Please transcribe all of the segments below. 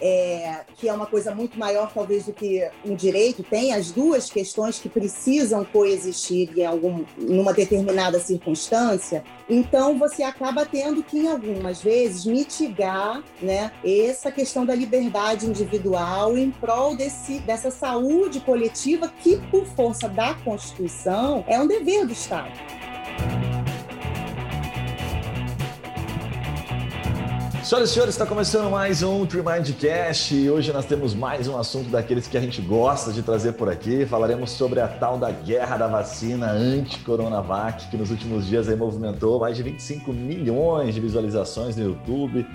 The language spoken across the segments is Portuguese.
é, que é uma coisa muito maior, talvez, do que um direito, tem as duas questões que precisam coexistir em algum, numa determinada circunstância, então você acaba tendo que, em algumas vezes, mitigar né, essa questão da liberdade individual em prol desse, dessa saúde coletiva que, por força da Constituição, é um dever do Estado. Senhoras e senhores, está começando mais um Tremindcast e hoje nós temos mais um assunto daqueles que a gente gosta de trazer por aqui. Falaremos sobre a tal da guerra da vacina anti-Coronavac, que nos últimos dias aí movimentou mais de 25 milhões de visualizações no YouTube.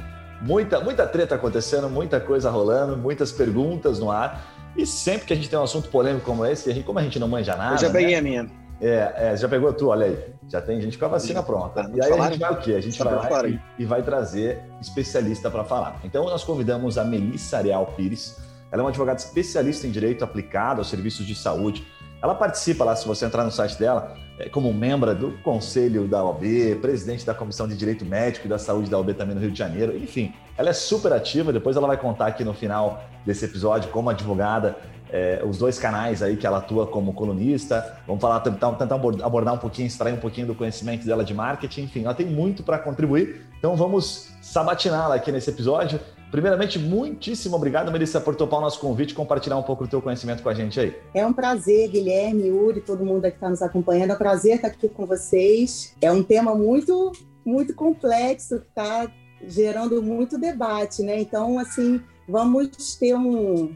Muita, muita treta acontecendo, muita coisa rolando, muitas perguntas no ar. E sempre que a gente tem um assunto polêmico como esse, a gente, como a gente não manja nada. Eu já peguei né? a minha. É, é, já pegou tu, olha aí. Já tem gente com a vacina pronta. E aí a gente vai o quê? A gente vai lá e, e, vai trazer especialista para falar. Então nós convidamos a Melissa Areal Pires. Ela é uma advogada especialista em direito aplicado aos serviços de saúde. Ela participa lá, se você entrar no site dela, é, como membro do conselho da OAB, presidente da Comissão de Direito Médico e da Saúde da OAB também no Rio de Janeiro. Enfim, ela é super ativa. Depois ela vai contar aqui no final desse episódio como advogada é, os dois canais aí que ela atua como colunista. Vamos falar, tentar, tentar abordar um pouquinho, extrair um pouquinho do conhecimento dela de marketing. Enfim, ela tem muito para contribuir. Então vamos sabatiná-la aqui nesse episódio. Primeiramente, muitíssimo obrigado, Melissa, por topar o nosso convite e compartilhar um pouco do teu conhecimento com a gente aí. É um prazer, Guilherme, Yuri, todo mundo que está nos acompanhando. É um prazer estar aqui com vocês. É um tema muito, muito complexo, que está gerando muito debate, né? Então, assim, vamos ter um,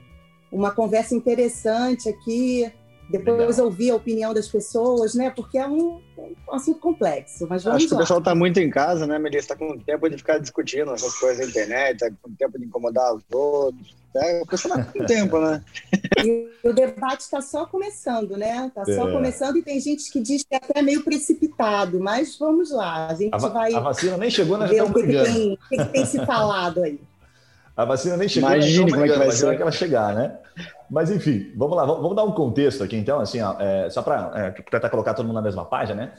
uma conversa interessante aqui, depois Legal. ouvir a opinião das pessoas, né? Porque é um, um assunto complexo. Mas vamos Acho que o pessoal está muito em casa, né, Melissa? Está com tempo de ficar discutindo essas coisas na internet, está com tempo de incomodar os outros. É, o pessoal está com tempo, né? E o debate está só começando, né? Está só é. começando e tem gente que diz que é até meio precipitado, mas vamos lá. A gente a vai. A vacina nem chegou, né? Ver o que, que, tem, que, que tem se falado aí. A vacina nem chegou, Imagine como é que vai ser. que ela chegar, né? Mas enfim, vamos lá, vamos, dar um contexto aqui, então, assim, ó, é, só para é, tentar colocar todo mundo na mesma página, né?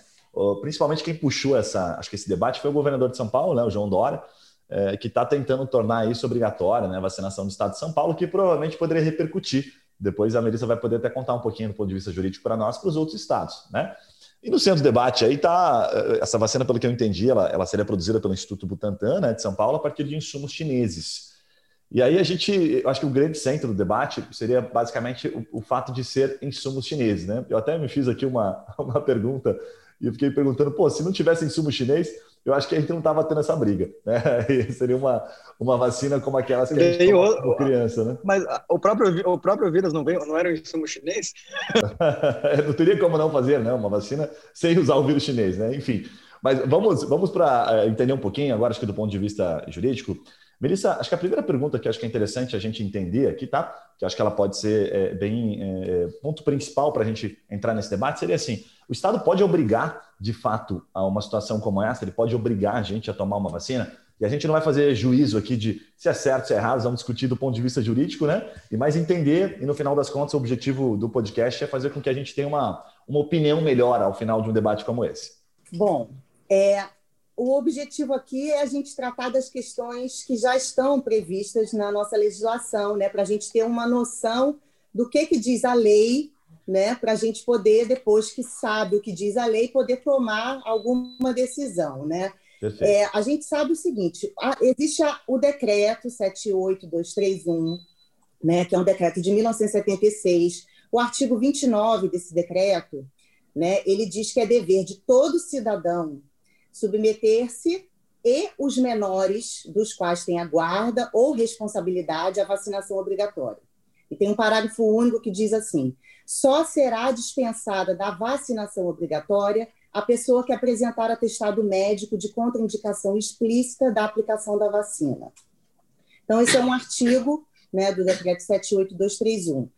principalmente quem puxou essa, acho que esse debate foi o governador de São Paulo, né, o João Dória, é, que está tentando tornar isso obrigatório, né, a vacinação do Estado de São Paulo, que provavelmente poderia repercutir. Depois a Melissa vai poder até contar um pouquinho do ponto de vista jurídico para nós, para os outros estados, né? E no centro do debate aí está é, essa vacina, pelo que eu entendi, ela, ela seria produzida pelo Instituto Butantan, né, de São Paulo, a partir de insumos chineses. E aí a gente, eu acho que o grande centro do debate seria basicamente o, o, fato de ser insumos chineses, né? Eu até me fiz aqui uma, uma pergunta e fiquei perguntando, pô, se não tivesse insumo chinês, eu acho que a gente não estava tendo essa briga, né? E seria uma, uma vacina como aquelas que a gente toma como criança, né? Mas o próprio, o próprio vírus não, veio, não era um insumo chinês? não teria como não fazer, né? Uma vacina sem usar o vírus chinês, né? Enfim, mas vamos, vamos para eh, entender um pouquinho agora, acho que do ponto de vista jurídico, Melissa, acho que a primeira pergunta que acho que é interessante a gente entender aqui, tá? Que acho que ela pode ser é, bem é, ponto principal para a gente entrar nesse debate seria assim: o Estado pode obrigar, de fato, a uma situação como essa, ele pode obrigar a gente a tomar uma vacina. E a gente não vai fazer juízo aqui de se é certo, se é errado, vamos discutir do ponto de vista jurídico, né? E mais entender, e no final das contas, o objetivo do podcast é fazer com que a gente tenha uma, uma opinião melhor ao final de um debate como esse. Bom, é, o objetivo aqui é a gente tratar das questões que já estão previstas na nossa legislação, né, para a gente ter uma noção do que, que diz a lei, né, para a gente poder, depois que sabe o que diz a lei, poder tomar alguma decisão. Né? É, a gente sabe o seguinte: a, existe a, o decreto 78231, né, que é um decreto de 1976. O artigo 29 desse decreto, né, ele diz que é dever de todo cidadão submeter-se e os menores, dos quais tem a guarda ou responsabilidade, à vacinação obrigatória. E tem um parágrafo único que diz assim: só será dispensada da vacinação obrigatória a pessoa que apresentar atestado médico de contraindicação explícita da aplicação da vacina. Então, esse é um artigo né, do decreto 78231.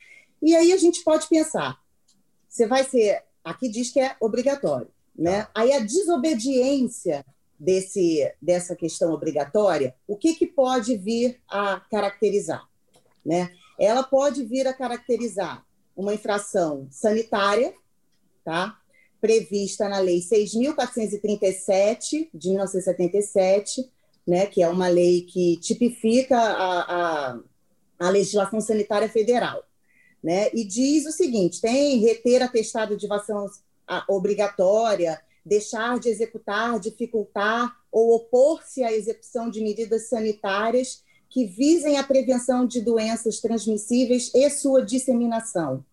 E aí a gente pode pensar: você vai ser. Aqui diz que é obrigatório. Né? Tá. Aí a desobediência desse, dessa questão obrigatória, o que, que pode vir a caracterizar? Né? Ela pode vir a caracterizar uma infração sanitária, tá? prevista na Lei 6.437, de 1977, né? que é uma lei que tipifica a, a, a legislação sanitária federal. Né? E diz o seguinte: tem reter atestado de vacinação obrigatória, deixar de executar, dificultar ou opor-se à execução de medidas sanitárias que visem a prevenção de doenças transmissíveis e sua disseminação.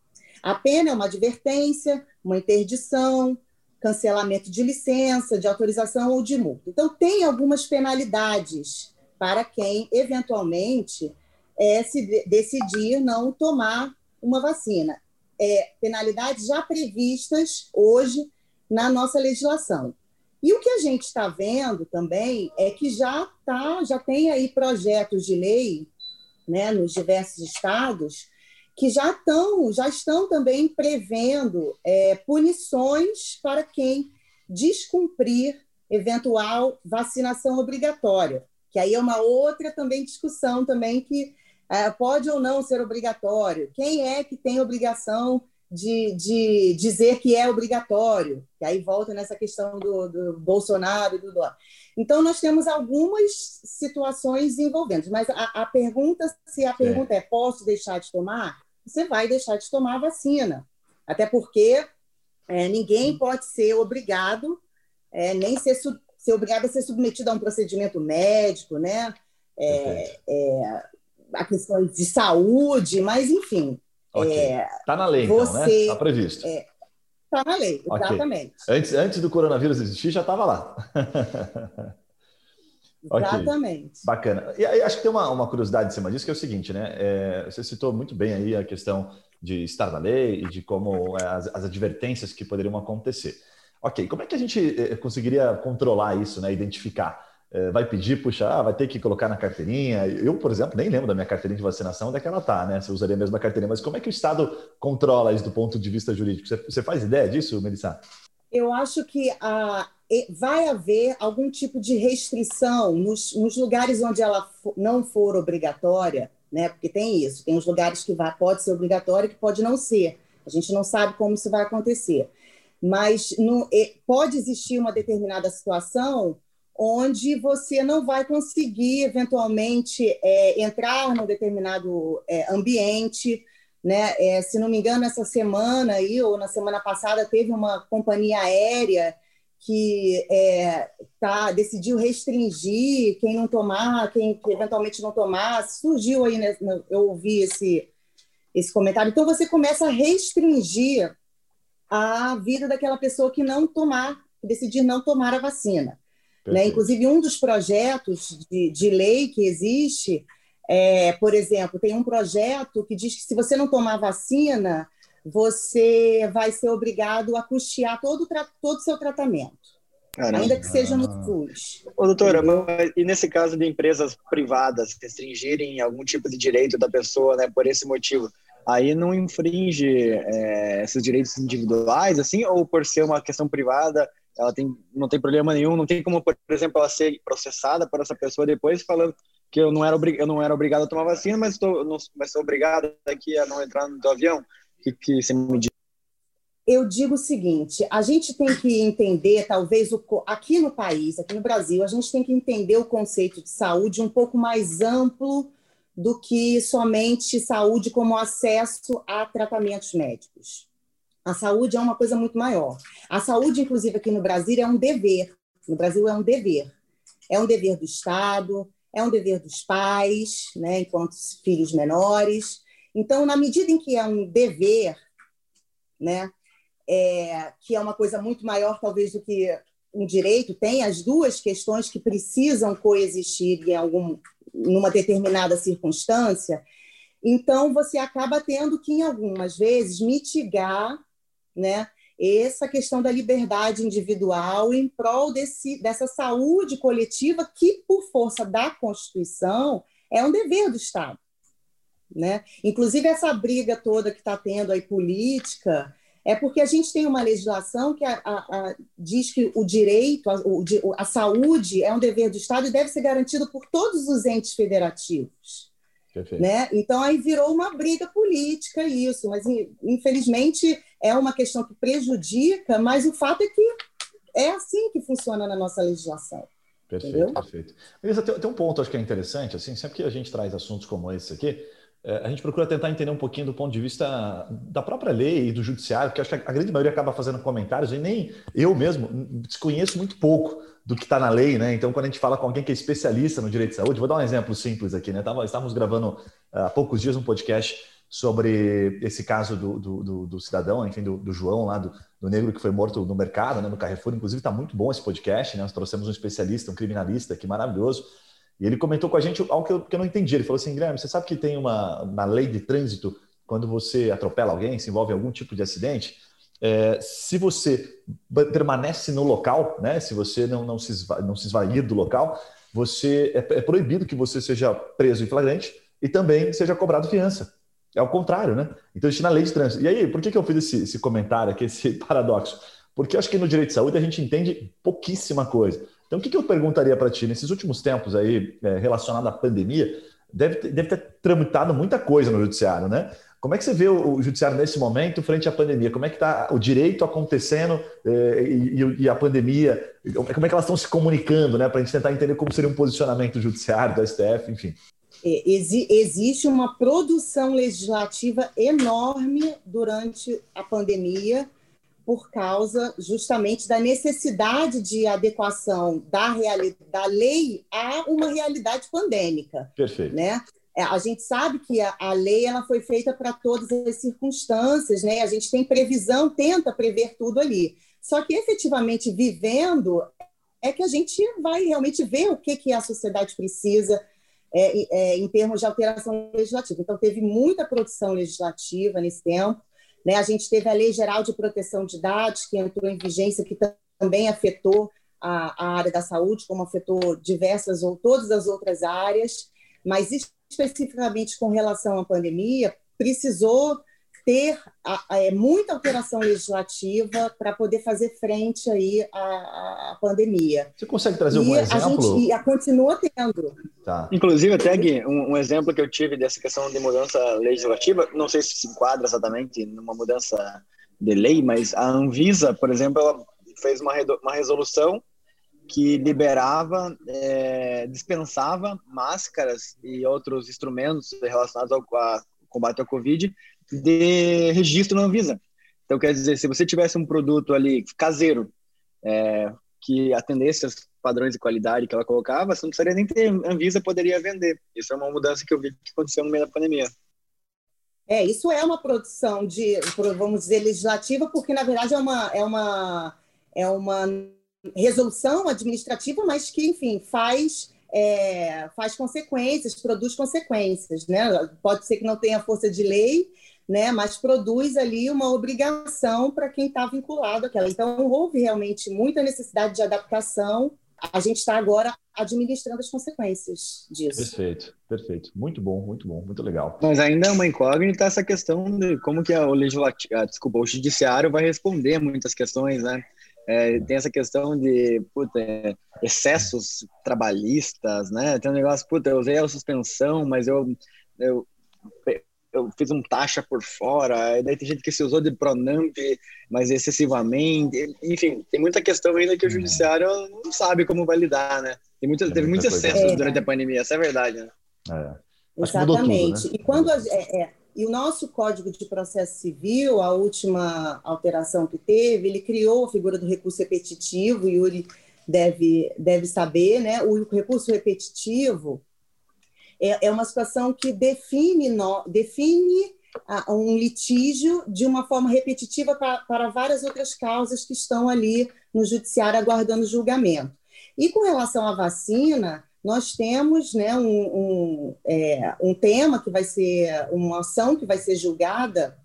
A pena é uma advertência, uma interdição, cancelamento de licença, de autorização ou de multa. Então, tem algumas penalidades para quem, eventualmente, é, se decidir não tomar uma vacina. É, penalidades já previstas hoje na nossa legislação. E o que a gente está vendo também é que já tá, já tem aí projetos de lei, né, nos diversos estados, que já estão, já estão também prevendo é, punições para quem descumprir eventual vacinação obrigatória, que aí é uma outra também discussão também que pode ou não ser obrigatório, quem é que tem obrigação de, de dizer que é obrigatório, que aí volta nessa questão do, do Bolsonaro e do Dólar. Então, nós temos algumas situações envolvendo, mas a, a pergunta, se a pergunta é. é posso deixar de tomar, você vai deixar de tomar a vacina. Até porque é, ninguém pode ser obrigado, é, nem ser, ser obrigado a ser submetido a um procedimento médico, né? É, é a questão de saúde, mas enfim. Está okay. é, tá na lei, você, então, né? Está previsto. Está é, na lei, okay. exatamente. Antes, antes do coronavírus existir, já estava lá. Exatamente. Okay. Bacana. E aí, acho que tem uma, uma curiosidade em cima disso, que é o seguinte, né? É, você citou muito bem aí a questão de estar na lei e de como é, as, as, advertências que poderiam acontecer. Ok, como é que a gente é, conseguiria controlar isso, né? Identificar? É, vai pedir, puxa, ah, vai ter que colocar na carteirinha. Eu, por exemplo, nem lembro da minha carteirinha de vacinação, onde é que ela está, né? Você usaria a mesma carteirinha, mas como é que o Estado controla isso do ponto de vista jurídico? Você, faz ideia disso, Melissa? Eu acho que a, vai haver algum tipo de restrição nos, nos lugares onde ela não for obrigatória, né? Porque tem isso, tem os lugares que vai, pode ser obrigatório que pode não ser. A gente não sabe como isso vai acontecer. Mas no, pode existir uma determinada situação onde você não vai conseguir, eventualmente, é, entrar num determinado é, ambiente. Né? É, se não me engano, essa semana aí, ou na semana passada, teve uma companhia aérea que é, tá, decidiu restringir quem não tomar, quem eventualmente não tomar. Surgiu aí, né, eu ouvi esse, esse comentário. Então, você começa a restringir a vida daquela pessoa que não tomar, que decidir não tomar a vacina. Né? Inclusive, um dos projetos de, de lei que existe, é, por exemplo, tem um projeto que diz que se você não tomar vacina, você vai ser obrigado a custear todo o todo seu tratamento. Caramba. Ainda que seja no SUS. Ô, doutora, mas, e nesse caso de empresas privadas restringirem algum tipo de direito da pessoa, né, por esse motivo, aí não infringe é, esses direitos individuais, assim, ou por ser uma questão privada, ela tem, não tem problema nenhum, não tem como, por exemplo, ela ser processada por essa pessoa depois falando que eu não era, eu não era obrigado a tomar vacina, mas estou, não, mas sou obrigado aqui a não entrar no teu avião. Que, que você me diz? Eu digo o seguinte: a gente tem que entender, talvez, o, aqui no país, aqui no Brasil, a gente tem que entender o conceito de saúde um pouco mais amplo do que somente saúde como acesso a tratamentos médicos. A saúde é uma coisa muito maior. A saúde, inclusive, aqui no Brasil, é um dever. No Brasil, é um dever. É um dever do Estado, é um dever dos pais, né, enquanto filhos menores. Então, na medida em que é um dever, né, é, que é uma coisa muito maior, talvez, do que um direito, tem as duas questões que precisam coexistir em algum, numa determinada circunstância. Então, você acaba tendo que, em algumas vezes, mitigar né? essa questão da liberdade individual em prol desse, dessa saúde coletiva que, por força da Constituição, é um dever do Estado. Né? Inclusive, essa briga toda que está tendo aí política é porque a gente tem uma legislação que a, a, a, diz que o direito, a, saúde é um dever do Estado e deve ser garantido por todos os entes federativos. Né? Então, aí virou uma briga política isso, mas infelizmente é uma questão que prejudica, mas o fato é que é assim que funciona na nossa legislação. Perfeito, entendeu? perfeito. Tem, tem, um ponto acho que é interessante, assim, sempre que a gente traz assuntos como esse aqui, é, a gente procura tentar entender um pouquinho do ponto de vista da própria lei e do judiciário, porque acho que a grande maioria acaba fazendo comentários e nem eu mesmo desconheço muito pouco do que está na lei, né? Então, quando a gente fala com alguém que é especialista no direito de saúde, vou dar um exemplo simples aqui, né? Estávamos gravando há poucos dias um podcast sobre esse caso do, do, do, do cidadão, enfim, do, João lá, do, negro que foi morto no mercado, né, no Carrefour. Inclusive, está muito bom esse podcast, né? Nós trouxemos um especialista, um criminalista que maravilhoso. E ele comentou com a gente algo que eu, que eu não entendi. Ele falou assim, Guilherme, você sabe que tem uma na lei de trânsito, quando você atropela alguém, se envolve em algum tipo de acidente, é, se você permanece no local, né, se você não, não, se, esva, não se esvair do local, você é, é proibido que você seja preso em flagrante e também seja cobrado fiança. É o contrário, né? Então, isso na lei de trânsito. E aí, por que, que eu fiz esse, esse comentário aqui, esse paradoxo? Porque acho que no direito de saúde a gente entende pouquíssima coisa. Então, o que, que eu perguntaria para ti? Nesses últimos tempos aí, é, relacionado à pandemia, deve ter, deve ter tramitado muita coisa no judiciário, né? Como é que você vê o, judiciário nesse momento frente à pandemia? Como é que está o direito acontecendo é, e, a pandemia? Como é que elas estão se comunicando, né? Para a gente tentar entender como seria um posicionamento do judiciário, do STF, enfim. É, existe uma produção legislativa enorme durante a pandemia por causa justamente da necessidade de adequação da, da lei a uma realidade pandêmica. Perfeito. Né? É, a gente sabe que a, a lei ela foi feita para todas as circunstâncias, né? a gente tem previsão, tenta prever tudo ali. Só que efetivamente vivendo é que a gente vai realmente ver o que, que a sociedade precisa é, é, em termos de alteração legislativa. Então, teve muita produção legislativa nesse tempo. Né? A gente teve a Lei Geral de Proteção de Dados, que entrou em vigência, que também afetou a, a área da saúde, como afetou diversas ou todas as outras áreas, mas especificamente com relação à pandemia, precisou ter é, muita alteração legislativa para poder fazer frente aí à, à, pandemia. Você consegue trazer um exemplo? A gente a continua tendo. Tá. Inclusive, até Gui, um, um, exemplo que eu tive dessa questão de mudança legislativa, não sei se se enquadra exatamente numa mudança de lei, mas a Anvisa, por exemplo, ela fez uma, uma resolução que liberava, é, dispensava máscaras e outros instrumentos relacionados ao combate ao Covid de registro na Anvisa. Então, quer dizer, se você tivesse um produto ali caseiro, é, que atendesse aos padrões de qualidade que ela colocava, você não precisaria nem ter Anvisa, poderia vender. Isso é uma mudança que eu vi que aconteceu no meio da pandemia. É, isso é uma produção de, vamos dizer, legislativa, porque na verdade é uma, é uma, é uma resolução administrativa, mas que, enfim, faz é, faz consequências, produz consequências, né? Pode ser que não tenha força de lei, né? Mas produz ali uma obrigação para quem está vinculado àquela. Então houve realmente muita necessidade de adaptação. A gente está agora administrando as consequências disso. Perfeito, perfeito. Muito bom, muito bom, muito legal. Mas ainda é uma incógnita essa questão de como que o legislativo, ah, desculpa, o judiciário vai responder muitas questões, né? É, tem essa questão de puta, excessos trabalhistas, né? Tem um negócio, puta, eu usei a suspensão, mas eu, eu, eu fiz um taxa por fora, daí tem gente que se usou de Pronamp, mas excessivamente, enfim, tem muita questão ainda que o uhum. judiciário não sabe como vai lidar, né? Tem muito, teve muitos excessos é. durante a pandemia, essa é a verdade, né? É. Exatamente. Tudo, né? E quando a, é, é e o nosso Código de Processo Civil, a última alteração que teve, ele criou a figura do recurso repetitivo, e Yuri deve, deve saber, né? O recurso repetitivo é, é uma situação que define, no, define um litígio de uma forma repetitiva para, para várias outras causas que estão ali no judiciário aguardando julgamento. E com relação à vacina, nós temos né, um, um, é, um tema que vai ser, uma ação que vai ser julgada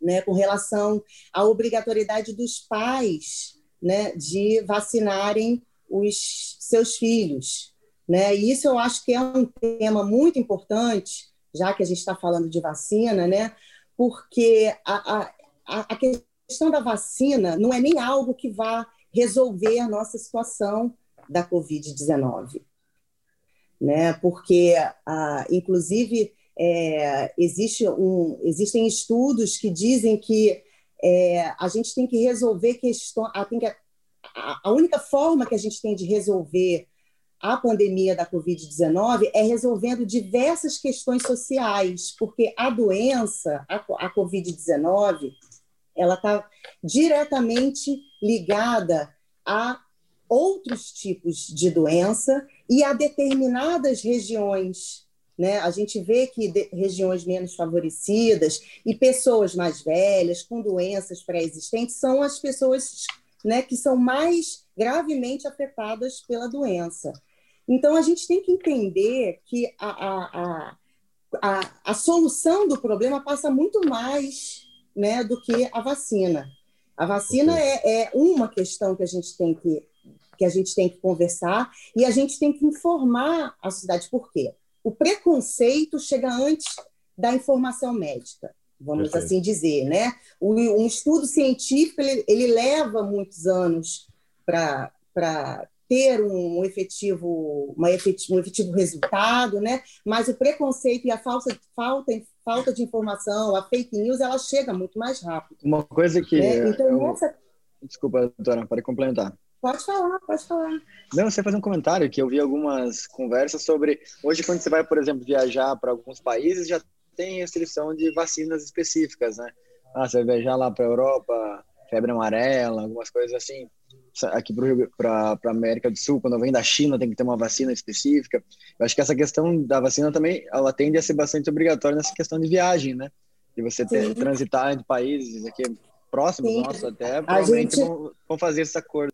né, com relação à obrigatoriedade dos pais né, de vacinarem os seus filhos. Né? E isso eu acho que é um tema muito importante, já que a gente está falando de vacina, né? porque a, a, a questão da vacina não é nem algo que vá resolver a nossa situação da Covid-19 né? Porque, ah, inclusive, é, existe um, existem estudos que dizem que é, a gente tem que resolver questões, a, a, única forma que a gente tem de resolver a pandemia da Covid-19 é resolvendo diversas questões sociais, porque a doença, a, a Covid-19, ela está diretamente ligada a outros tipos de doença e a determinadas regiões. Né? A gente vê que regiões menos favorecidas e pessoas mais velhas, com doenças pré-existentes, são as pessoas né, que são mais gravemente afetadas pela doença. Então, a gente tem que entender que a, a, a, a, a solução do problema passa muito mais né, do que a vacina. A vacina é, é uma questão que a gente tem que que a gente tem que conversar e a gente tem que informar a sociedade. Por quê? O preconceito chega antes da informação médica, vamos Perfeito. assim dizer, né? Um estudo científico ele, ele leva muitos anos para ter um efetivo, uma efetivo, um efetivo resultado, né? Mas o preconceito e a falsa, falta, falta de informação, a fake news, ela chega muito mais rápido. Uma coisa que né? então, eu... essa... desculpa, doutora, para complementar. Pode falar, pode falar. Não, você fazer um comentário que eu vi algumas conversas sobre hoje quando você vai, por exemplo, viajar para alguns países já tem restrição de vacinas específicas, né? Ah, você vai viajar lá para a Europa, febre amarela, algumas coisas assim. Aqui para a América do Sul, quando vem da China, tem que ter uma vacina específica. Eu acho que essa questão da vacina também, ela tende a ser bastante obrigatória nessa questão de viagem, né? De você ter, transitar entre países aqui próximos, Sim. nossa, até provavelmente gente... vão, vão fazer esse acordo.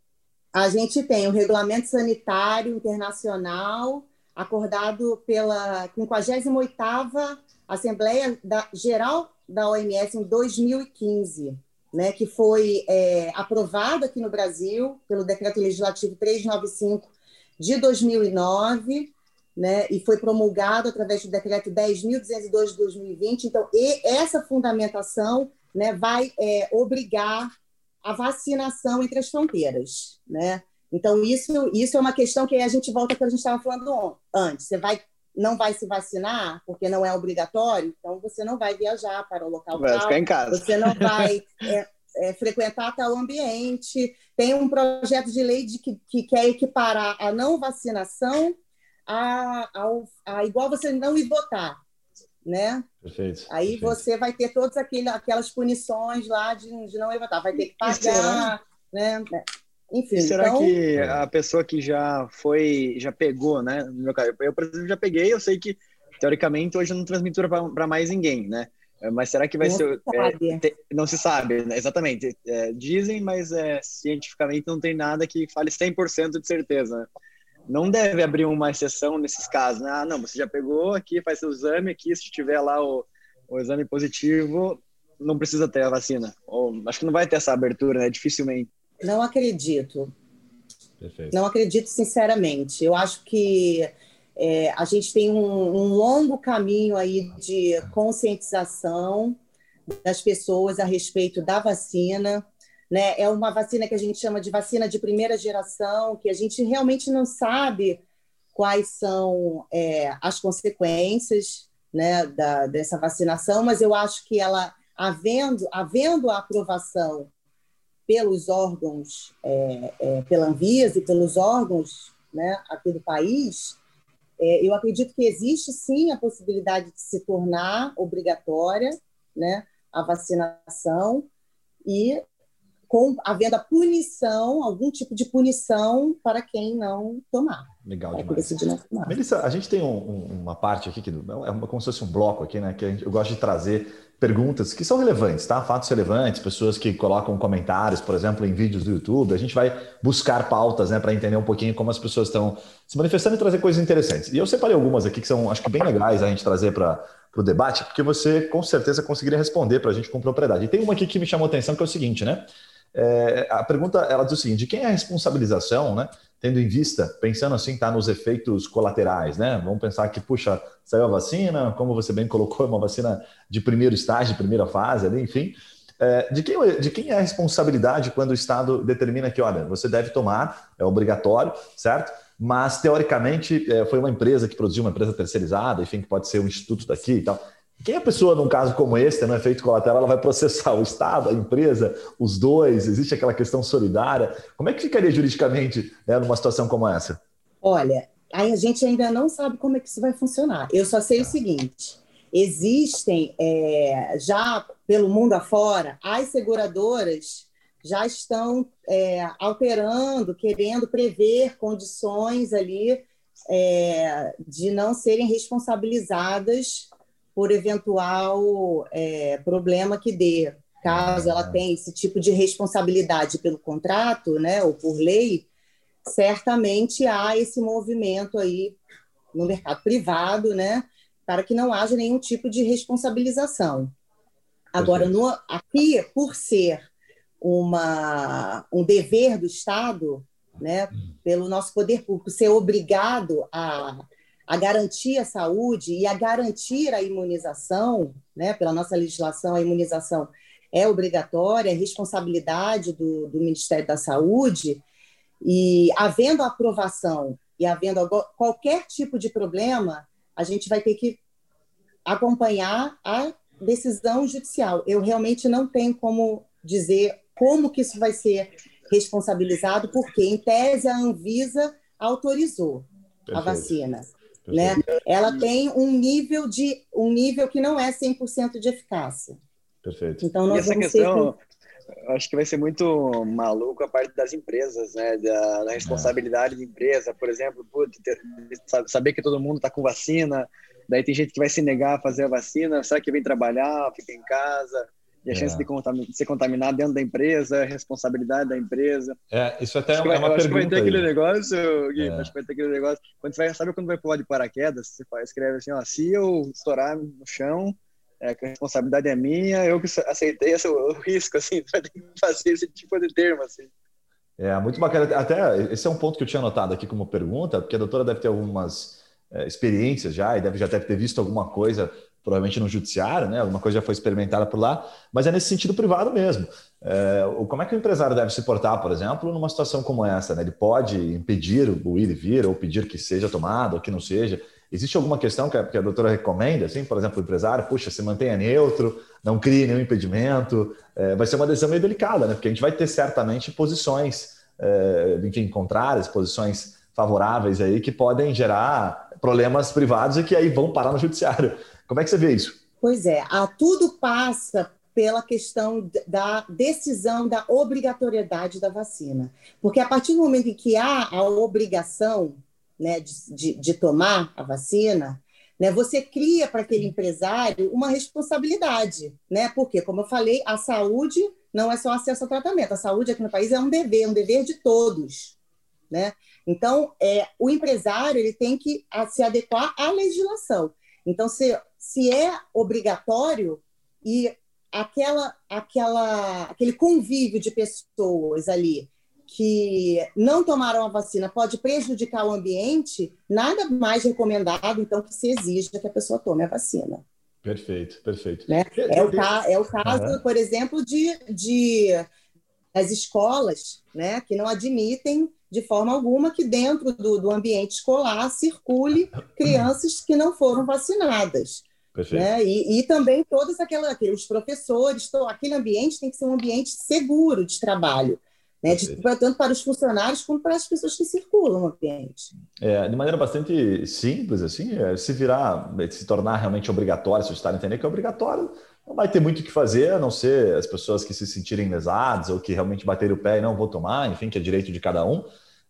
A gente tem o Regulamento Sanitário Internacional, acordado pela 58ª Assembleia da, Geral da OMS em 2015 né, que foi é, aprovado aqui no Brasil pelo Decreto Legislativo 395 de 2009, né, e foi promulgado através do Decreto 10.202 de 2020. Então, essa fundamentação né, vai é, obrigar a vacinação entre as fronteiras. Né? Então, isso, isso é uma questão que a gente volta que a gente estava falando antes. Você vai não vai se vacinar porque não é obrigatório, então você não vai viajar para o local vai tal, ficar em casa. você não vai é, é, frequentar tal ambiente. Tem um projeto de lei de que, que quer equiparar a não vacinação a, a, a igual você não ir votar, né? Perfeito. Aí perfeito. você vai ter todas aquelas punições lá de, de não ir votar, vai ter que pagar, né? Enfim, será então... que a pessoa que já foi, já pegou, né? No meu caso, eu, por exemplo, já peguei, eu sei que, teoricamente, hoje eu não transmito para mais ninguém, né? Mas será que vai não ser. Se é, te, não se sabe, né? exatamente. É, dizem, mas é, cientificamente não tem nada que fale 100% de certeza. Não deve abrir uma exceção nesses casos. Né? Ah, não, você já pegou aqui, faz seu exame aqui, se tiver lá o, o exame positivo, não precisa ter a vacina. Ou, acho que não vai ter essa abertura, né? Dificilmente. Não acredito. Perfeito. Não acredito, sinceramente. Eu acho que é, a gente tem um, um, longo caminho aí de conscientização das pessoas a respeito da vacina. Né? É uma vacina que a gente chama de vacina de primeira geração, que a gente realmente não sabe quais são é, as consequências né, da, dessa vacinação, mas eu acho que ela, havendo, havendo a aprovação pelos órgãos, é, é, pela Anvisa e pelos órgãos né, aqui do país, é, eu acredito que existe sim a possibilidade de se tornar obrigatória né, a vacinação e com havendo a punição, algum tipo de punição para quem não tomar. Legal demais. Tomar. Melissa, a gente tem um, um, uma parte aqui que é uma, como se fosse um bloco aqui, né? Que gente, eu gosto de trazer perguntas que são relevantes, tá? Fatos relevantes, pessoas que colocam comentários, por exemplo, em vídeos do YouTube. A gente vai buscar pautas, né, para entender um pouquinho como as pessoas estão se manifestando e trazer coisas interessantes. E eu separei algumas aqui que são, acho que bem legais a gente trazer para o debate, porque você com certeza conseguiria responder para a gente com propriedade. E tem uma aqui que me chamou a atenção que é o seguinte, né? É, a pergunta ela diz o seguinte: de quem é a responsabilização, né? tendo em vista, pensando assim, tá nos efeitos colaterais, né? Vamos pensar que, puxa, saiu a vacina, como você bem colocou, é uma vacina de primeiro estágio, de primeira fase, ali, enfim. É, de, quem, de quem é a responsabilidade quando o Estado determina que, olha, você deve tomar, é obrigatório, certo? Mas, teoricamente, é, foi uma empresa que produziu, uma empresa terceirizada, enfim, que pode ser um instituto daqui e tal. Quem é a pessoa, num caso como esse, tendo um efeito colateral, ela vai processar o Estado, a empresa, os dois? Existe aquela questão solidária? Como é que ficaria juridicamente né, numa situação como essa? Olha, a gente ainda não sabe como é que isso vai funcionar. Eu só sei o seguinte: existem é, já pelo mundo afora as seguradoras já estão é, alterando, querendo prever condições ali é, de não serem responsabilizadas por eventual é, problema que dê. Caso ela tenha esse tipo de responsabilidade pelo contrato, né, ou por lei, certamente há esse movimento aí no mercado privado, né, para que não haja nenhum tipo de responsabilização. Agora, no, aqui, por ser uma, um dever do Estado, né, pelo nosso poder público, ser obrigado a, a garantir a saúde e a garantir a imunização, né, pela nossa legislação, a imunização é obrigatória, é responsabilidade do, do Ministério da Saúde, e havendo aprovação e havendo qualquer tipo de problema, a gente vai ter que acompanhar a decisão judicial. Eu realmente não tenho como dizer como que isso vai ser responsabilizado, porque, em tese, a Anvisa autorizou Perfeito. a vacina. Né? Ela tem um nível, de, um nível que não é 100% de eficácia. Perfeito. Então, nós e essa questão, acho que vai ser muito maluco a parte das empresas, né? Da, da responsabilidade é. da empresa, por exemplo, putz, ter, saber que todo mundo está com vacina, daí tem gente que vai se negar a fazer a vacina, será que vem trabalhar, fica em casa? E a é. chance de, de, ser contaminado dentro da empresa, a responsabilidade da empresa. É, isso até é uma, vai, pergunta. Acho que vai ter aquele negócio, Gui, é. acho que vai ter aquele negócio. Quando você vai, sabe quando vai pular de paraquedas? Você faz, escreve assim, ó, se eu estourar no chão, é, a responsabilidade é minha, eu que aceitei esse, o risco, assim, vai ter que fazer esse tipo de termo, assim. É, muito bacana. Até esse é um ponto que eu tinha anotado aqui como pergunta, porque a doutora deve ter algumas é, experiências já e deve já deve ter visto alguma coisa provavelmente no judiciário, né? Alguma coisa já foi experimentada por lá, mas é nesse sentido privado mesmo. É, como é que o empresário deve se portar, por exemplo, numa situação como essa? Né? Ele pode impedir o ir e vir, ou pedir que seja tomado, ou que não seja. Existe alguma questão que a, que a doutora recomenda, assim, por exemplo, o empresário, puxa, se mantenha neutro, não crie nenhum impedimento. É, vai ser uma decisão meio delicada, né? Porque a gente vai ter certamente posições, é, enfim, contrárias, posições favoráveis aí que podem gerar problemas privados e que aí vão parar no judiciário. Como é que você vê isso? Pois é, a, tudo passa pela questão da decisão da obrigatoriedade da vacina. Porque a partir do momento em que há a obrigação né, de, de, de tomar a vacina, né, você cria para aquele empresário uma responsabilidade. Né? Porque, como eu falei, a saúde não é só acesso ao tratamento, a saúde aqui no país é um dever, um dever de todos. Né? Então, é, o empresário ele tem que se adequar à legislação. Então, se, se é obrigatório e aquela, aquela, aquele convívio de pessoas ali que não tomaram a vacina pode prejudicar o ambiente, nada mais recomendado, então, que se exija que a pessoa tome a vacina. Perfeito, perfeito. Né? É, o, é o caso, uhum. por exemplo, de, de das escolas né, que não admitem de forma alguma que dentro do, do ambiente escolar circule crianças que não foram vacinadas. Né? E, e, também todos aquela, aqueles professores, todo, aquele ambiente tem que ser um ambiente seguro de trabalho. Né, de, tanto para os funcionários como para as pessoas que circulam no ambiente. É, de maneira bastante simples, assim, é, se virar, se tornar realmente obrigatório, se o Estado entender que é obrigatório, não vai ter muito o que fazer, a não ser as pessoas que se sentirem lesadas ou que realmente baterem o pé e não vou tomar, enfim, que é direito de cada um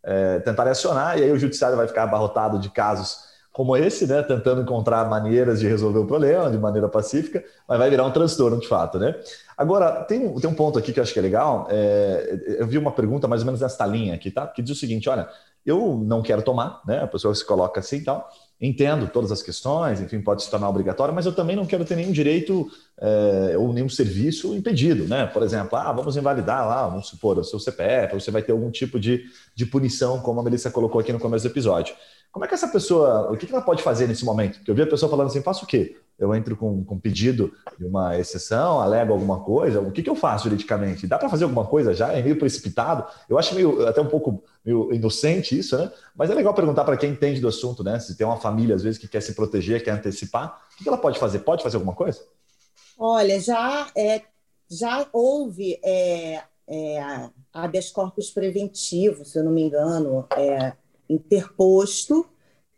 é, tentarem acionar, e aí o judiciário vai ficar abarrotado de casos como esse, né, tentando encontrar maneiras de resolver o problema de maneira pacífica, mas vai virar um transtorno de fato, né? Agora, tem, tem um ponto aqui que eu acho que é legal, é, eu vi uma pergunta mais ou menos nessa linha aqui, tá? Que diz o seguinte, olha, eu não quero tomar, né? A pessoa se coloca assim e tal, entendo todas as questões, enfim, pode se tornar obrigatório, mas eu também não quero ter nenhum direito é, ou nenhum serviço impedido, né? Por exemplo, ah, vamos invalidar lá, vamos supor, o seu CPF, você vai ter algum tipo de, de punição, como a Melissa colocou aqui no começo do episódio. Como é que essa pessoa, o que ela pode fazer nesse momento? Porque eu vi a pessoa falando assim, faço o quê? Eu entro com, com pedido de uma exceção, alego alguma coisa, o que, que eu faço juridicamente? Dá para fazer alguma coisa já? É meio precipitado? Eu acho meio, até um pouco meio inocente isso, né? Mas é legal perguntar para quem entende do assunto, né? Se tem uma família, às vezes, que quer se proteger, quer antecipar, o que ela pode fazer? Pode fazer alguma coisa? Olha, já, é, já houve é, é, habeas corpus preventivo, se eu não me engano, é, interposto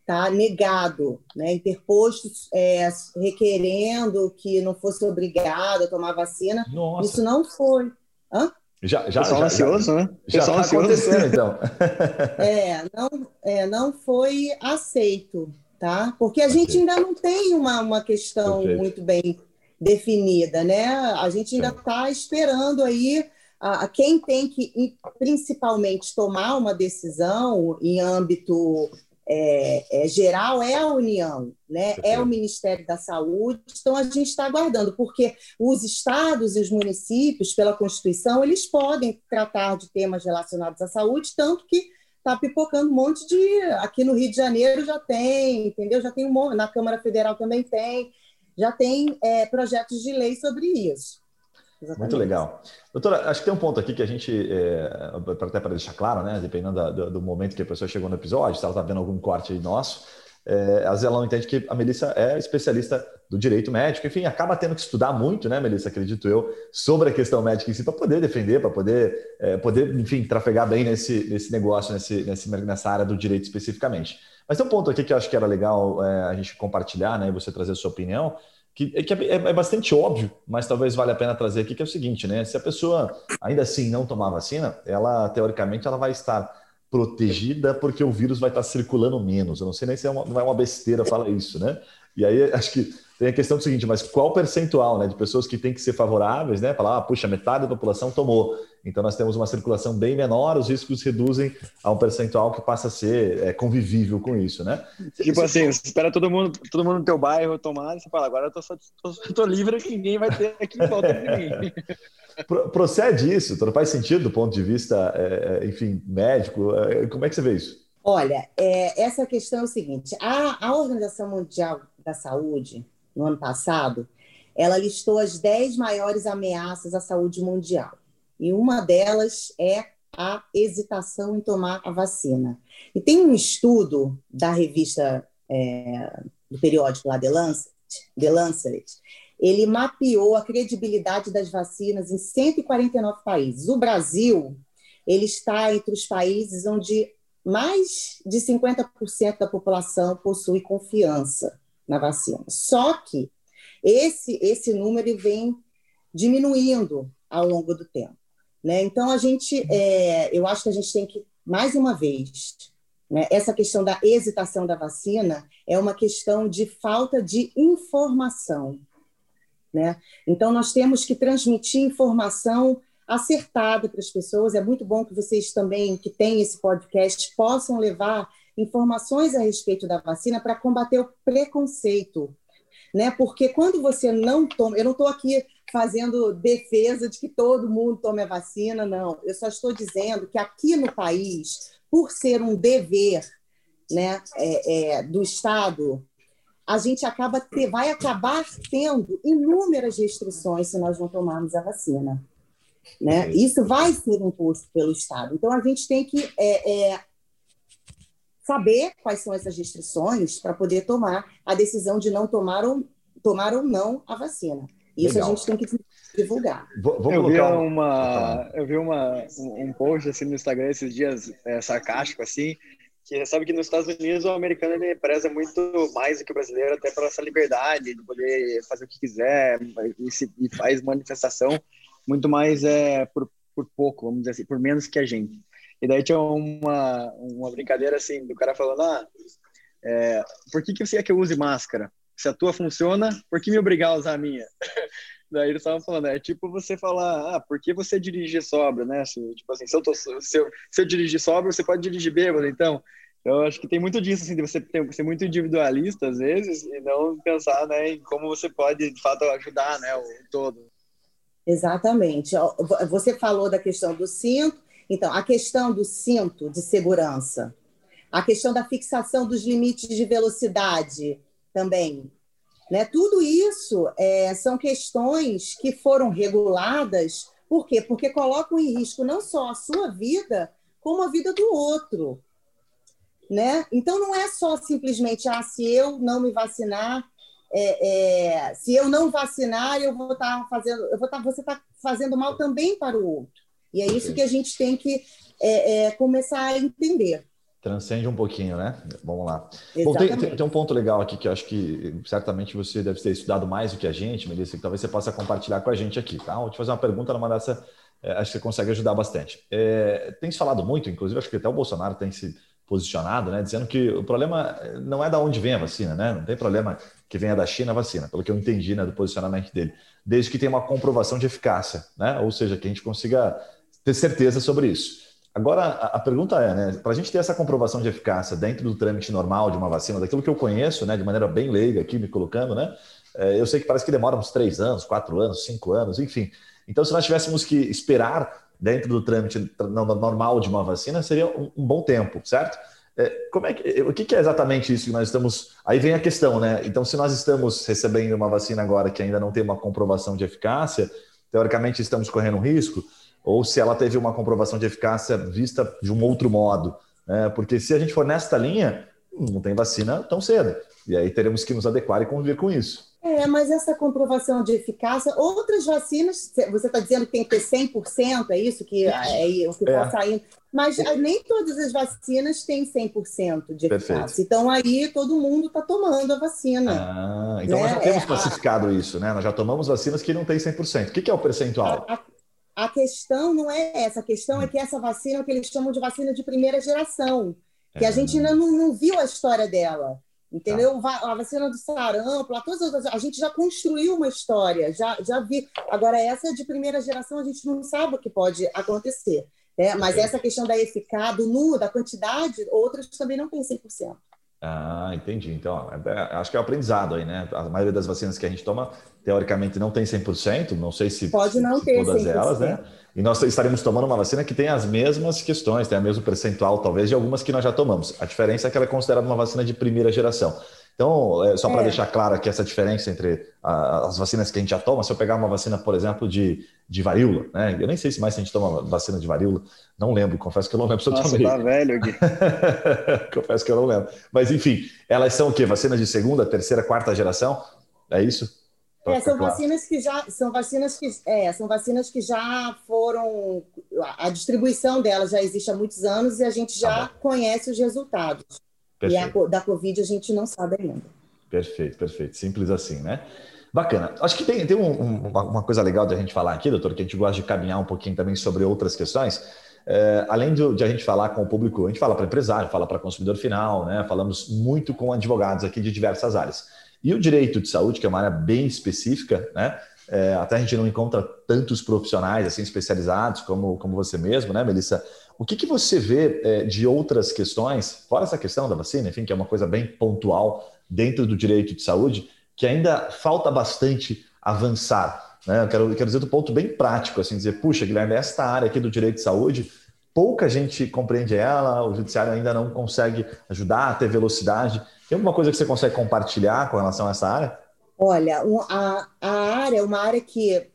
tá negado, né, interposto é, requerendo que não fosse obrigado a tomar vacina. Nossa. Isso não foi. Hã? Já, já, Pessoal já, ansioso, já, né? Já está acontecendo, então. é, não, é, não foi aceito, tá? Porque a gente ainda não tem uma, uma questão Perfeito. muito bem definida, né? A gente ainda está esperando aí a, quem tem que, principalmente, tomar uma decisão em âmbito é, é, geral é a União, né? é o Ministério da Saúde. Então, a gente está aguardando, porque os estados e os municípios, pela Constituição, eles podem tratar de temas relacionados à saúde, tanto que está pipocando um monte de. Aqui no Rio de Janeiro já tem, entendeu? Já tem um monte, na Câmara Federal também tem, já tem é, projetos de lei sobre isso. Exatamente. Muito legal. Doutora, acho que tem um ponto aqui que a gente, é, até para deixar claro, né, dependendo do, do, momento que a pessoa chegou no episódio, se ela está vendo algum corte nosso, é, às vezes ela não entende que a Melissa é especialista do direito médico, enfim, acaba tendo que estudar muito, né, Melissa, acredito eu, sobre a questão médica em si, para poder defender, para poder, é, poder, enfim, trafegar bem nesse, nesse negócio, nesse, nesse, nessa área do direito especificamente. Mas tem um ponto aqui que eu acho que era legal é, a gente compartilhar, né, e você trazer a sua opinião, que, é que é, é, bastante óbvio, mas talvez valha a pena trazer aqui, que é o seguinte, né? Se a pessoa ainda assim não tomar vacina, ela, teoricamente, ela vai estar protegida porque o vírus vai estar circulando menos. Eu não sei nem se é uma, não é uma besteira falar isso, né? E aí acho que tem a questão do seguinte, mas qual percentual né, de pessoas que têm que ser favoráveis, né? Falar, ah, puxa, metade da população tomou. Então nós temos uma circulação bem menor, os riscos reduzem a um percentual que passa a ser é, convivível com isso, né? Tipo assim, você espera todo mundo, todo mundo no teu bairro tomar, e você fala, agora eu tô, tô, tô livre que ninguém vai ter aqui em volta de mim. Procede isso? Faz sentido do ponto de vista, é, é, enfim, médico? É, como é que você vê isso? Olha, é, essa questão é o seguinte: a, a Organização Mundial da Saúde, no ano passado, ela listou as 10 maiores ameaças à saúde mundial. E uma delas é a hesitação em tomar a vacina. E tem um estudo da revista, é, do periódico lá, The Lancet, The Lancet, ele mapeou a credibilidade das vacinas em 149 países. O Brasil, ele está entre os países onde mais de 50% da população possui confiança na vacina. Só que esse, esse número vem diminuindo ao longo do tempo. Né? Então, a gente, é, eu acho que a gente tem que, mais uma vez, né, essa questão da hesitação da vacina é uma questão de falta de informação. Né? Então, nós temos que transmitir informação acertada para as pessoas. É muito bom que vocês também, que têm esse podcast, possam levar informações a respeito da vacina para combater o preconceito. Né? Porque quando você não toma, eu não estou aqui fazendo defesa de que todo mundo tome a vacina, não. Eu só estou dizendo que aqui no país, por ser um dever né, é, é, do Estado, a gente acaba ter, vai acabar tendo inúmeras restrições se nós não tomarmos a vacina. Né? Isso vai ser imposto pelo Estado. Então, a gente tem que é, é saber quais são essas restrições para poder tomar a decisão de não tomar ou, tomar ou não a vacina. Isso Legal. a gente tem que divulgar. Vou, eu, vi uma, eu vi uma, um, post assim no Instagram esses dias é, sarcástico assim, que sabe que nos Estados Unidos o americano ele preza muito mais do que o brasileiro até para essa liberdade de poder fazer o que quiser e, se, e faz manifestação muito mais é por, por pouco, vamos dizer assim, por menos que a gente. E daí tinha uma, uma brincadeira assim, do cara falando, ah, é, por que, que você quer que eu use máscara? Se a tua funciona, por que me obrigar a usar a minha? Daí eles estavam falando, é tipo você falar, ah, por que você dirige sobra, né? Se, tipo assim, se eu, tô, se, eu, se eu dirigir sobra, você pode dirigir bêbado, então. Eu acho que tem muito disso, assim, de você ser muito individualista, às vezes, e não pensar, né, em como você pode, de fato, ajudar, né, o todo. Exatamente. Você falou da questão do cinto, então, a questão do cinto de segurança, a questão da fixação dos limites de velocidade também. Né? Tudo isso é, são questões que foram reguladas, por quê? Porque colocam em risco não só a sua vida, como a vida do outro. Né? Então, não é só simplesmente, ah, se eu não me vacinar, é, é, se eu não vacinar, eu vou estar tá fazendo, eu vou tá, você está fazendo mal também para o outro. E é isso que a gente tem que é, é, começar a entender. Transcende um pouquinho, né? Vamos lá. Bom, tem, tem, tem, um ponto legal aqui que eu acho que certamente você deve ter estudado mais do que a gente, Melissa, que talvez você possa compartilhar com a gente aqui, tá? Vou te fazer uma pergunta numa dessa, é, acho que você consegue ajudar bastante. É, tem se falado muito, inclusive, acho que até o Bolsonaro tem se posicionado, né, dizendo que o problema não é da onde vem a vacina, né? Não tem problema que venha da China a vacina, pelo que eu entendi, né, do posicionamento dele, desde que tenha uma comprovação de eficácia, né? Ou seja, que a gente consiga ter certeza sobre isso. Agora, a, pergunta é, né, para a gente ter essa comprovação de eficácia dentro do trâmite normal de uma vacina, daquilo que eu conheço, né, de maneira bem leiga aqui, me colocando, né, é, eu sei que parece que demora uns três anos, quatro anos, cinco anos, enfim. Então, se nós tivéssemos que esperar dentro do trâmite normal de uma vacina, seria um, bom tempo, certo? É, como é que, o que é exatamente isso que nós estamos. Aí vem a questão, né? Então, se nós estamos recebendo uma vacina agora que ainda não tem uma comprovação de eficácia, teoricamente estamos correndo um risco ou se ela teve uma comprovação de eficácia vista de um outro modo. Né? Porque se a gente for nesta linha, não tem vacina tão cedo. E aí teremos que nos adequar e conviver com isso. É, mas essa comprovação de eficácia, outras vacinas, você está dizendo que tem que ter 100%, é isso que é, o que está é. saindo. Mas nem todas as vacinas têm 100% de eficácia. Perfeito. Então aí todo mundo está tomando a vacina. Ah, então né? nós já temos é, classificado a... isso, né? Nós já tomamos vacinas que não têm 100%. O que, que é o percentual? A, a a questão não é essa, a questão é que essa vacina é o que eles chamam de vacina de primeira geração, que a gente ainda não, não viu a história dela. Entendeu? Tá. A vacina do sarampo, todas as, a gente já construiu uma história, já, já vi. Agora, essa de primeira geração, a gente não sabe o que pode acontecer. Né? Mas essa questão da eficácia, do nu, da quantidade, outras também não tem 100%. Ah, entendi. Então, é, é, acho que é o aprendizado aí, né? A maioria das vacinas que a gente toma, teoricamente, não tem 100%, não sei se, Pode não se ter todas 100%. elas, né? E nós estaremos tomando uma vacina que tem as mesmas questões, tem o mesmo percentual, talvez, de algumas que nós já tomamos. A diferença é que ela é considerada uma vacina de primeira geração. Então, é, só para é. deixar claro aqui essa diferença entre a, as vacinas que a gente já toma, se eu pegar uma vacina, por exemplo, de, de varíola, né? Eu nem sei se mais a gente toma vacina de varíola, não lembro, confesso que eu não lembro se eu Nossa, tomei. tá velho, Gui. confesso que eu não lembro. Mas, enfim, elas são o quê? Vacinas de segunda, terceira, quarta geração? É isso? É, são claro. vacinas que já são vacinas que é, são vacinas que já foram a distribuição delas já existe há muitos anos e a gente já tá conhece os resultados. Perfeito. E a, da Covid a gente não sabe ainda. Perfeito, perfeito. Simples assim, né? Bacana. Acho que tem, tem um, uma, uma, coisa legal de a gente falar aqui, doutor, que a gente gosta de caminhar um pouquinho também sobre outras questões. É, além de, de, a gente falar com o público, a gente fala para empresário, fala para consumidor final, né? Falamos muito com advogados aqui de diversas áreas. E o direito de saúde, que é uma área bem específica, né? É, até a gente não encontra tantos profissionais assim especializados como, como você mesmo, né, Melissa? O que, que você vê é, de outras questões, fora essa questão da vacina, enfim, que é uma coisa bem pontual dentro do direito de saúde, que ainda falta bastante avançar? Né? Eu quero, quero dizer do ponto bem prático, assim, dizer, puxa, Guilherme, esta área aqui do direito de saúde, pouca gente compreende ela, o judiciário ainda não consegue ajudar a ter velocidade. Tem alguma coisa que você consegue compartilhar com relação a essa área? Olha, a, a área é uma área que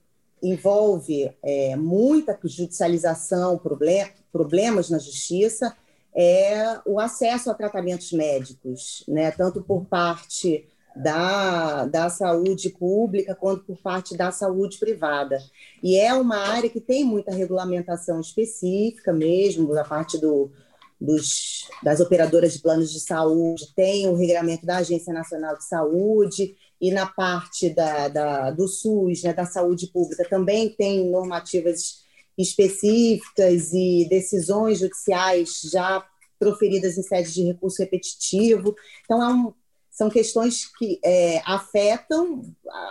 envolve é, muita judicialização, problem, problemas na justiça, é o acesso a tratamentos médicos, né? tanto por parte da, da saúde pública quanto por parte da saúde privada. E é uma área que tem muita regulamentação específica mesmo, da parte do, dos, das operadoras de planos de saúde, tem o regulamento da Agência Nacional de Saúde, e na parte da, da, do SUS, né, da saúde pública, também tem normativas específicas e decisões judiciais já proferidas em sede de recurso repetitivo. Então, é um, são questões que é, afetam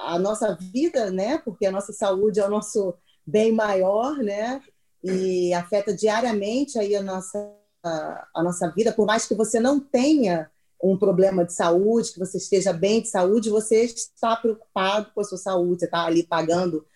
a, nossa vida, né, porque a nossa saúde é o nosso bem maior, né, e afeta diariamente aí a nossa, a, a nossa vida, por mais que você não tenha um problema de saúde, que você esteja bem de saúde, você está preocupado com a sua saúde, você está ali pagando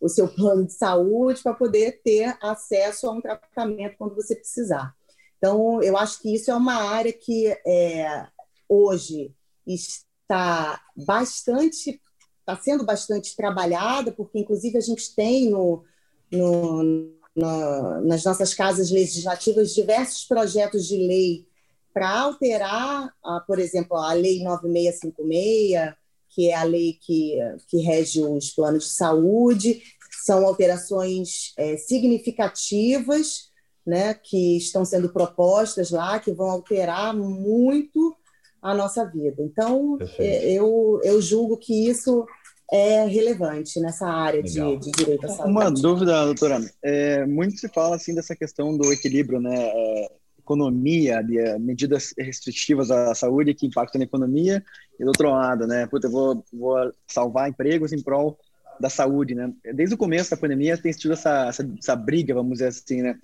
o seu plano de saúde para poder ter acesso a um tratamento quando você precisar. Então, eu acho que isso é uma área que é, hoje está bastante, está sendo bastante trabalhada, porque inclusive a gente tem no, no, no nas nossas casas legislativas diversos projetos de lei para alterar, a, por exemplo, a Lei 9656, que é a lei que, que rege os planos de saúde. São alterações é, significativas né, que estão sendo propostas lá, que vão alterar muito a nossa vida. Então, é, eu, eu julgo que isso é relevante nessa área de, de, direito à saúde. Uma dúvida, doutora. É, muito se fala assim dessa questão do equilíbrio, né? É, economia, de é, medidas restritivas à saúde que impactam na economia, e do outro lado, né? Puta, eu vou, vou salvar empregos em prol da saúde, né? Desde o começo da pandemia tem tido essa, essa, essa briga, vamos dizer assim, né?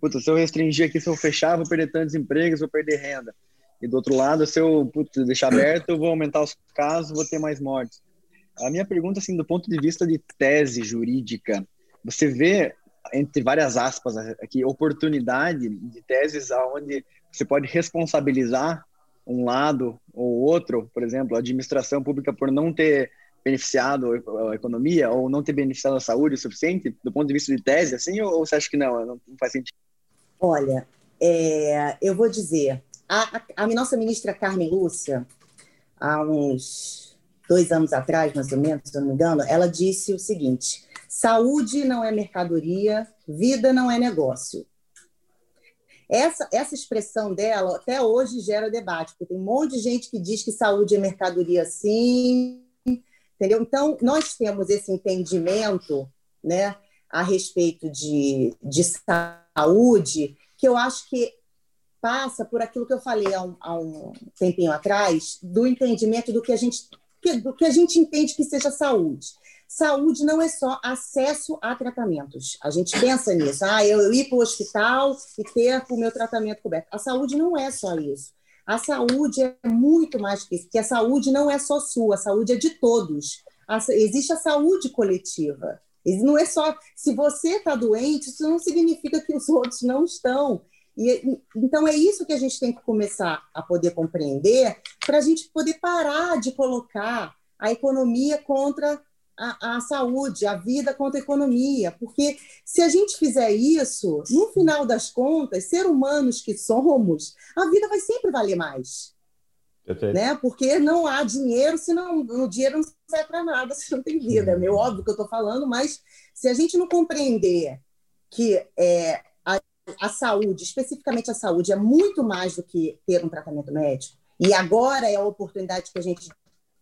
Puta, se eu restringir aqui, se eu fechar, vou perder tantos empregos, vou perder renda. E do outro lado, se eu puta, deixar aberto, eu vou aumentar os casos, vou ter mais mortes. A minha pergunta, assim, do ponto de vista de tese jurídica, você vê, entre várias aspas aqui, oportunidade de teses onde você pode responsabilizar um lado ou outro, por exemplo, a administração pública por não ter beneficiado a economia ou não ter beneficiado a saúde o suficiente, do ponto de vista de tese, assim, ou você acha que não, não faz sentido? Olha, é, eu vou dizer, a, a, a nossa ministra Carmen Lúcia, há uns dois anos atrás, mais ou menos, se eu não me engano, ela disse o seguinte: saúde não é mercadoria, vida não é negócio. Essa, essa expressão dela até hoje gera debate, porque tem um monte de gente que diz que saúde é mercadoria sim, entendeu? Então, nós temos esse entendimento né, a respeito de, de saúde, que eu acho que passa por aquilo que eu falei há um, há um tempinho atrás, do entendimento do que a gente do que a gente entende que seja saúde. Saúde não é só acesso a tratamentos. A gente pensa nisso. Ah, eu ir para o hospital e ter o meu tratamento coberto. A saúde não é só isso. A saúde é muito mais que isso, porque a saúde não é só sua, a saúde é de todos. A, existe a saúde coletiva. Não é só se você está doente, isso não significa que os outros não estão. E, então, é isso que a gente tem que começar a poder compreender para a gente poder parar de colocar a economia contra a, a, saúde, a vida contra a economia. Porque se a gente fizer isso, no final das contas, ser humanos que somos, a vida vai sempre valer mais. Né? Porque não há dinheiro, senão o dinheiro não serve para nada se não tem vida. É meio óbvio que eu estou falando, mas se a gente não compreender que é, a saúde, especificamente a saúde, é muito mais do que ter um tratamento médico. E agora é a oportunidade que a gente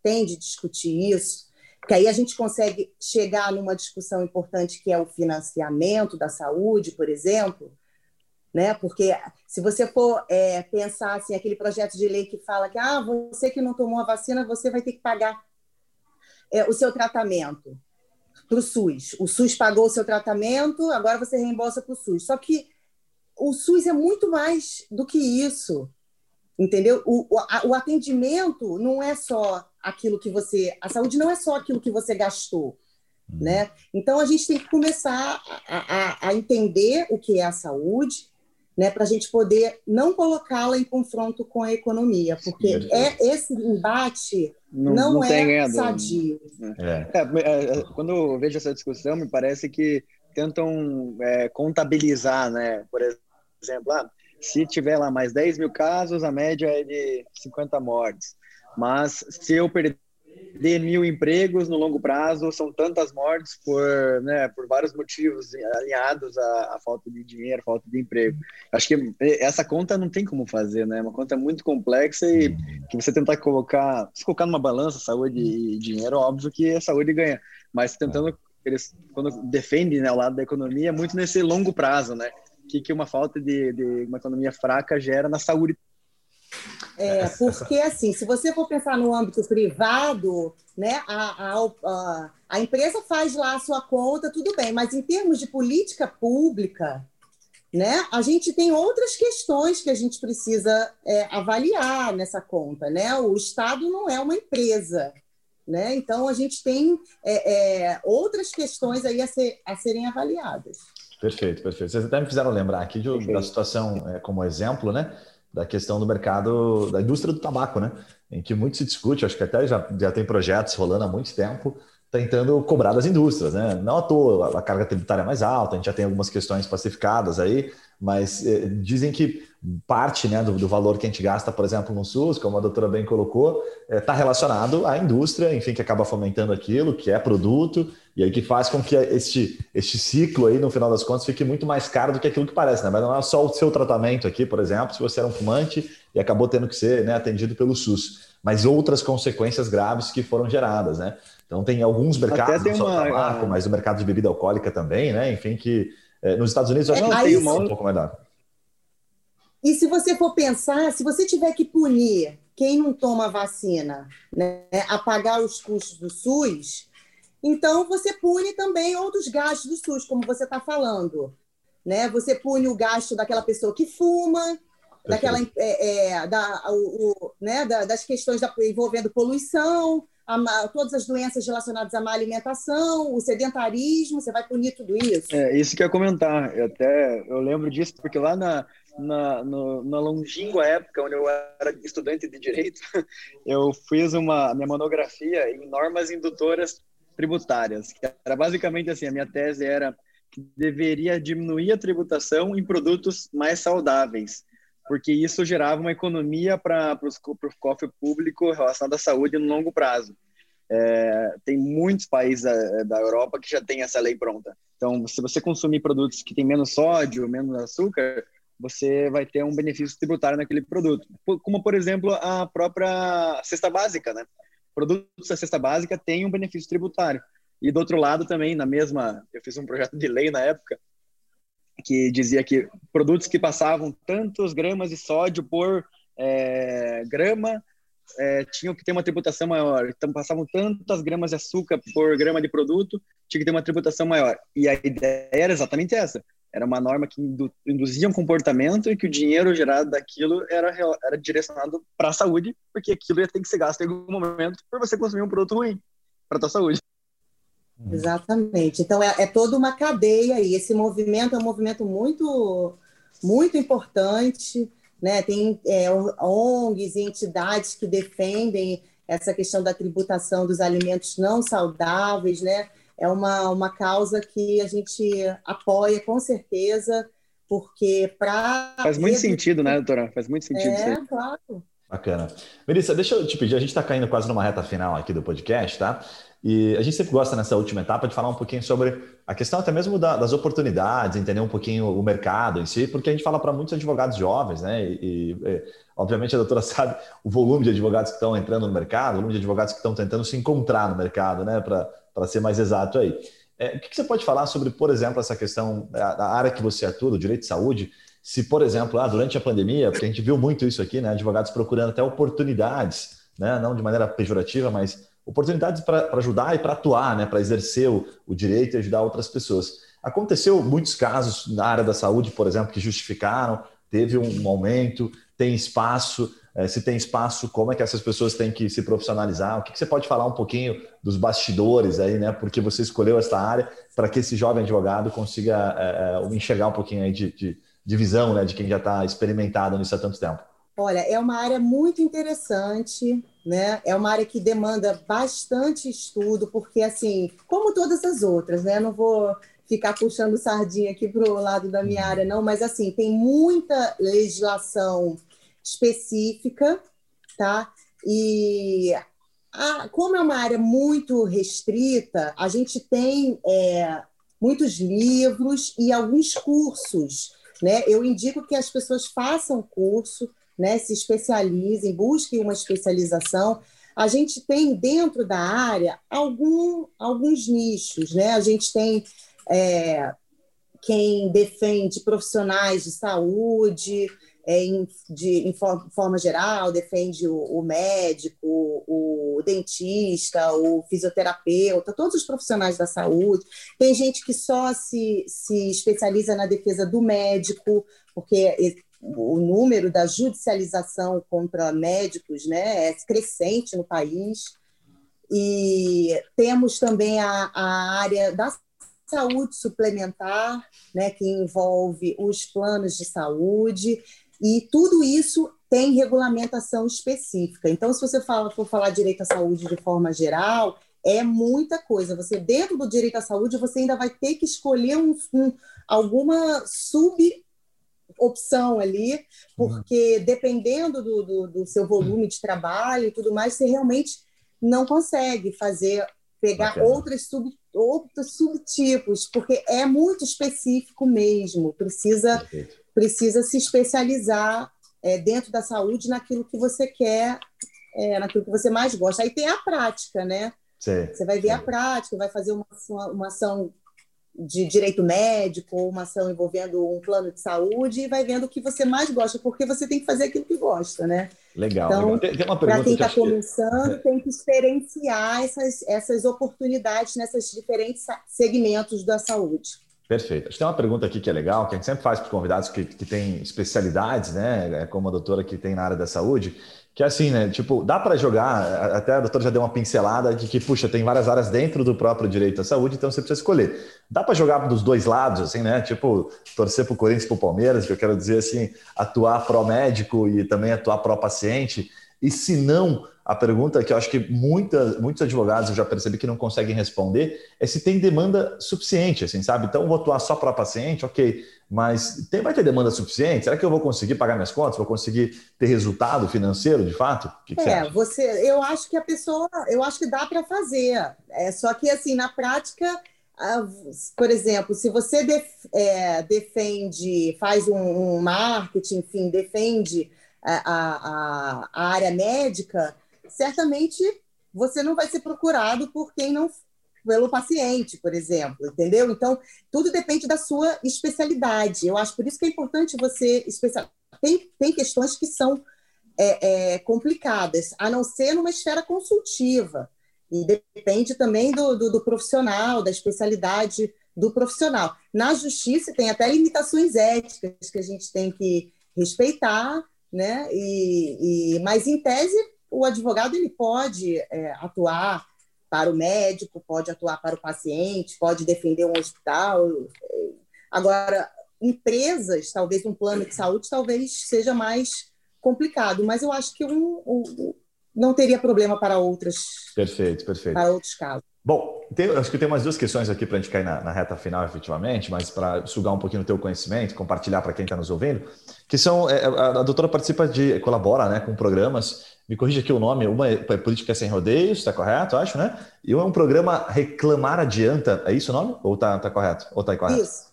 tem de discutir isso, que aí a gente consegue chegar numa discussão importante que é o financiamento da saúde, por exemplo, né? Porque se você for é, pensar assim, aquele projeto de lei que fala que ah, você que não tomou a vacina, você vai ter que pagar é, o seu tratamento para o SUS. O SUS pagou o seu tratamento, agora você reembolsa para o SUS. Só que o SUS é muito mais do que isso, entendeu? O, o, a, o, atendimento não é só aquilo que você, a saúde não é só aquilo que você gastou, uhum. né? Então a gente tem que começar a, a, a entender o que é a saúde, né, para a gente poder não colocá-la em confronto com a economia, porque Sim, é esse embate não, não, não é sadio. É. É, é. quando eu vejo essa discussão, me parece que tentam é, contabilizar, né? Por exemplo, ah, se tiver lá mais 10 mil casos, a média é de 50 mortes. Mas se eu perder mil empregos no longo prazo, são tantas mortes por, né, por vários motivos alinhados à, à, falta de dinheiro, falta de emprego. Acho que essa conta não tem como fazer, né? É uma conta muito complexa e que você tentar colocar, se colocar numa balança saúde e dinheiro, óbvio que a saúde ganha, mas tentando eles quando defendem né, o lado da economia é muito nesse longo prazo, né? Que que uma falta de, de uma economia fraca gera na saúde. É, porque assim, se você for pensar no âmbito privado, né, a, a, a, empresa faz lá a sua conta, tudo bem, mas em termos de política pública, né, a gente tem outras questões que a gente precisa é, avaliar nessa conta, né? O Estado não é uma empresa, né? Então, a gente tem é, é, outras questões aí a, ser, a, serem avaliadas. Perfeito, perfeito. Vocês até me fizeram lembrar aqui de, da situação é, como exemplo, né? Da questão do mercado, da indústria do tabaco, né? Em que muito se discute, acho que até já, já tem projetos rolando há muito tempo, tentando cobrar das indústrias, né? Não à toa a carga tributária é mais alta, a gente já tem algumas questões pacificadas aí, mas eh, dizem que parte né, do, do, valor que a gente gasta, por exemplo, no SUS, como a doutora bem colocou, está eh, relacionado à indústria, enfim, que acaba fomentando aquilo, que é produto, e aí que faz com que este, este ciclo aí, no final das contas, fique muito mais caro do que aquilo que parece, né? Mas não é só o seu tratamento aqui, por exemplo, se você era um fumante e acabou tendo que ser né, atendido pelo SUS, mas outras consequências graves que foram geradas, né? Então tem alguns mercados, não só uma... tabaco, mas o mercado de bebida alcoólica também, né? Enfim, que é, nos Estados Unidos eu acho é, que tem uma, um pouco mais dado. E se você for pensar, se você tiver que punir quem não toma vacina, né, a pagar os custos do SUS, então você pune também outros gastos do SUS, como você está falando. Né? Você pune o gasto daquela pessoa que fuma, daquela é, é, da, o, o, né, da, das questões da, envolvendo poluição, a, todas as doenças relacionadas à má alimentação, o sedentarismo, você vai punir tudo isso? É, isso que eu ia comentar. Eu até eu lembro disso, porque lá na, na, no, na longínqua época, onde eu era estudante de Direito, eu fiz uma minha monografia em normas indutoras tributárias, que era basicamente assim, a minha tese era que deveria diminuir a tributação em produtos mais saudáveis, porque isso gerava uma economia para o cofre público relacionado à saúde no longo prazo. É, tem muitos países da, da, Europa que já tem essa lei pronta. Então, se você consumir produtos que têm menos sódio, menos açúcar, você vai ter um benefício tributário naquele produto. Como, por exemplo, a própria cesta básica, né? Produtos da cesta básica têm um benefício tributário. E do outro lado também, na mesma, eu fiz um projeto de lei na época, que dizia que produtos que passavam tantos gramas de sódio por é, grama é, tinham que ter uma tributação maior. Então, passavam tantas gramas de açúcar por grama de produto, tinha que ter uma tributação maior. E a ideia era exatamente essa. Era uma norma que induzia um comportamento e que o dinheiro gerado daquilo era, era direcionado para a saúde, porque aquilo ia ter que ser gasto em algum momento por você consumir um produto ruim para a tua saúde. Exatamente. Então, é, é toda uma cadeia e esse movimento é um movimento muito, muito importante. Né? Tem é, ONGs e entidades que defendem essa questão da tributação dos alimentos não saudáveis, né? É uma, uma causa que a gente apoia com certeza, porque para... Faz muito sentido, né, doutora? Faz muito sentido É, claro. Bacana. Melissa, deixa eu te pedir, a gente está caindo quase numa reta final aqui do podcast, tá? E a gente sempre gosta nessa última etapa de falar um pouquinho sobre a questão até mesmo da, das oportunidades, entender um pouquinho o mercado em si, porque a gente fala para muitos advogados jovens, né? E, e, obviamente a doutora sabe o volume de advogados que estão entrando no mercado, o volume de advogados que estão tentando se encontrar no mercado, né? Para ser mais exato aí. É, o que, que, você pode falar sobre, por exemplo, essa questão da área que você atua, do direito de saúde? Se, por exemplo, ah, durante a pandemia, porque a gente viu muito isso aqui, né? Advogados procurando até oportunidades, né? Não de maneira pejorativa, mas oportunidades para ajudar e para atuar, né, para exercer o, o, direito e ajudar outras pessoas. Aconteceu muitos casos na área da saúde, por exemplo, que justificaram, teve um aumento, tem espaço. É, se tem espaço, como é que essas pessoas têm que se profissionalizar? O que, você pode falar um pouquinho dos bastidores aí, né? Porque você escolheu essa área para que esse jovem advogado consiga é, enxergar um pouquinho aí de, de, de visão, né? De quem já está experimentado nisso há tanto tempo. Olha, é uma área muito interessante, né? É uma área que demanda bastante estudo, porque assim, como todas as outras, né? Não vou ficar puxando sardinha aqui para o lado da minha área, não, mas assim, tem muita legislação específica, tá? E a, como é uma área muito restrita, a gente tem é, muitos livros e alguns cursos. Né? Eu indico que as pessoas façam curso, né, se especializem, busquem uma especialização. A gente tem dentro da área algum, alguns nichos, né? A gente tem é, quem defende profissionais de saúde, é, em, de, em forma geral, defende o, o, médico, o dentista, o fisioterapeuta, todos os profissionais da saúde. Tem gente que só se, se especializa na defesa do médico, porque o número da judicialização contra médicos né, é crescente no país. E temos também a, a área da saúde suplementar, né, que envolve os planos de saúde, e tudo isso tem regulamentação específica. Então, se você fala, for falar direito à saúde de forma geral, é muita coisa. Você, dentro do direito à saúde, você ainda vai ter que escolher um, um, alguma sub opção ali, porque dependendo do, do, do, seu volume de trabalho e tudo mais, você realmente não consegue fazer, pegar outros, sub, outros subtipos, porque é muito específico mesmo, precisa, precisa se especializar é, dentro da saúde naquilo que você quer, é, naquilo que você mais gosta. Aí tem a prática, né? Sim, você vai ver sim. a prática, vai fazer uma, uma, uma ação de direito médico ou uma ação envolvendo um plano de saúde e vai vendo o que você mais gosta, porque você tem que fazer aquilo que gosta, né? Legal. Então, para quem está começando, que... tem que experienciar essas, essas oportunidades nesses diferentes segmentos da saúde. Perfeito. Acho que tem uma pergunta aqui que é legal, que a gente sempre faz para os convidados que, que têm especialidades, né? Como a doutora que tem na área da saúde, que é assim, né? Tipo, dá para jogar, até a doutora já deu uma pincelada de que, puxa, tem várias áreas dentro do próprio direito à saúde, então você precisa escolher. Dá para jogar dos dois lados, assim, né? Tipo, torcer para o Corinthians e para o Palmeiras, que eu quero dizer assim, atuar pró-médico e também atuar pró-paciente. E se não, a pergunta que eu acho que muita, muitos advogados eu já percebi que não conseguem responder é se tem demanda suficiente, assim, sabe? Então, vou atuar só para paciente, ok, mas tem, vai ter demanda suficiente? Será que eu vou conseguir pagar minhas contas? Vou conseguir ter resultado financeiro, de fato? O que, que é, você, você, eu acho que a pessoa, eu acho que dá para fazer. É só que assim, na prática, por exemplo, se você def, é, defende, faz um, um, marketing, enfim, defende a, a, a área médica, certamente você não vai ser procurado por quem não pelo paciente, por exemplo, entendeu? Então, tudo depende da sua especialidade. Eu acho por isso que é importante você especial. Tem, tem questões que são é, é, complicadas, a não ser numa esfera consultiva. E depende também do, do, do, profissional, da especialidade do profissional. Na justiça tem até limitações éticas que a gente tem que respeitar, né? E, e mas em tese o advogado ele pode é, atuar para o médico, pode atuar para o paciente, pode defender um hospital. Agora, empresas, talvez um plano de saúde, talvez seja mais complicado, mas eu acho que um, um não teria problema para outras. Perfeito, perfeito. Para outros casos. Bom, tem, acho que tem umas duas questões aqui para a gente cair na, na, reta final, efetivamente, mas para sugar um pouquinho o teu conhecimento, compartilhar para quem está nos ouvindo, que são, é, a, a, doutora participa de, colabora né, com programas, me corrija aqui o nome, uma é Política Sem Rodeios, está correto, acho, né? E um é um programa Reclamar Adianta, é isso o nome? Ou está tá correto? Ou está incorreto? Isso.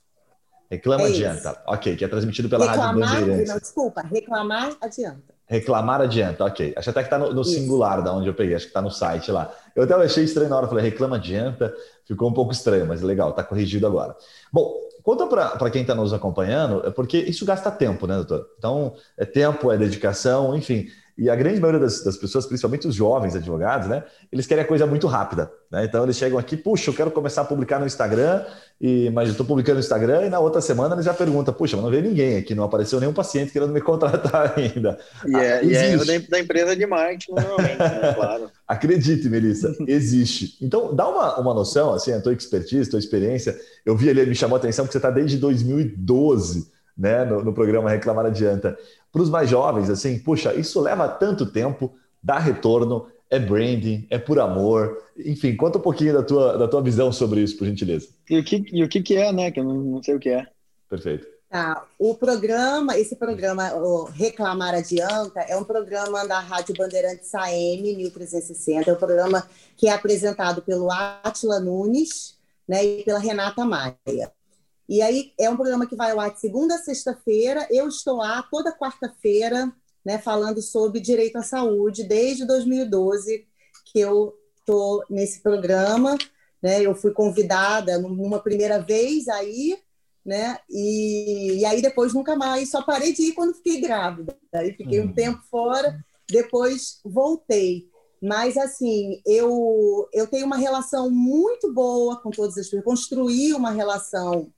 Reclama é Adianta, isso. ok, que é transmitido pela reclamar, Rádio Bandeirantes. Não, desculpa, Reclamar Adianta. Reclamar adianta, ok. Acho até que está no, no singular da onde eu peguei, acho que está no site lá. Eu até achei estranho na hora, falei, reclama adianta, ficou um pouco estranho, mas legal, está corrigido agora. Bom, conta para quem está nos acompanhando, é porque isso gasta tempo, né, doutor? Então, é tempo, é dedicação, enfim. E a grande maioria das, das, pessoas, principalmente os jovens advogados, né, eles querem a coisa muito rápida. Né? Então eles chegam aqui, puxa, eu quero começar a publicar no Instagram, e, mas eu estou publicando no Instagram e na outra semana eles já perguntam, puxa, mas não veio ninguém aqui, não apareceu nenhum paciente querendo me contratar ainda. E é, ah, e é da empresa de marketing, normalmente, né? claro. Acredite, Melissa, existe. Então dá uma, uma noção, assim, a tua expertise, a tua experiência. Eu vi ali, me chamou a atenção, porque você está desde 2012 né, no, no programa Reclamar Adianta. Para os mais jovens, assim, puxa, isso leva tanto tempo, dá retorno, é branding, é por amor. Enfim, conta um pouquinho da tua, da tua visão sobre isso, por gentileza. E o que, e o que, que é, né? Que eu não, não sei o que é. Perfeito. Tá. O programa, esse programa, o Reclamar Adianta, é um programa da Rádio Bandeirantes AM 1360. É um programa que é apresentado pelo Atila Nunes né, e pela Renata Maia. E aí é um programa que vai ao ar de segunda a sexta-feira. Eu estou lá toda quarta-feira, né, falando sobre direito à saúde, desde 2012 que eu estou nesse programa. Né, eu fui convidada numa primeira vez aí, né, e, e aí depois nunca mais, só parei de ir quando fiquei grávida. Aí fiquei um hum. tempo fora, depois voltei. Mas, assim, eu, eu tenho uma relação muito boa com todas as pessoas, construí uma relação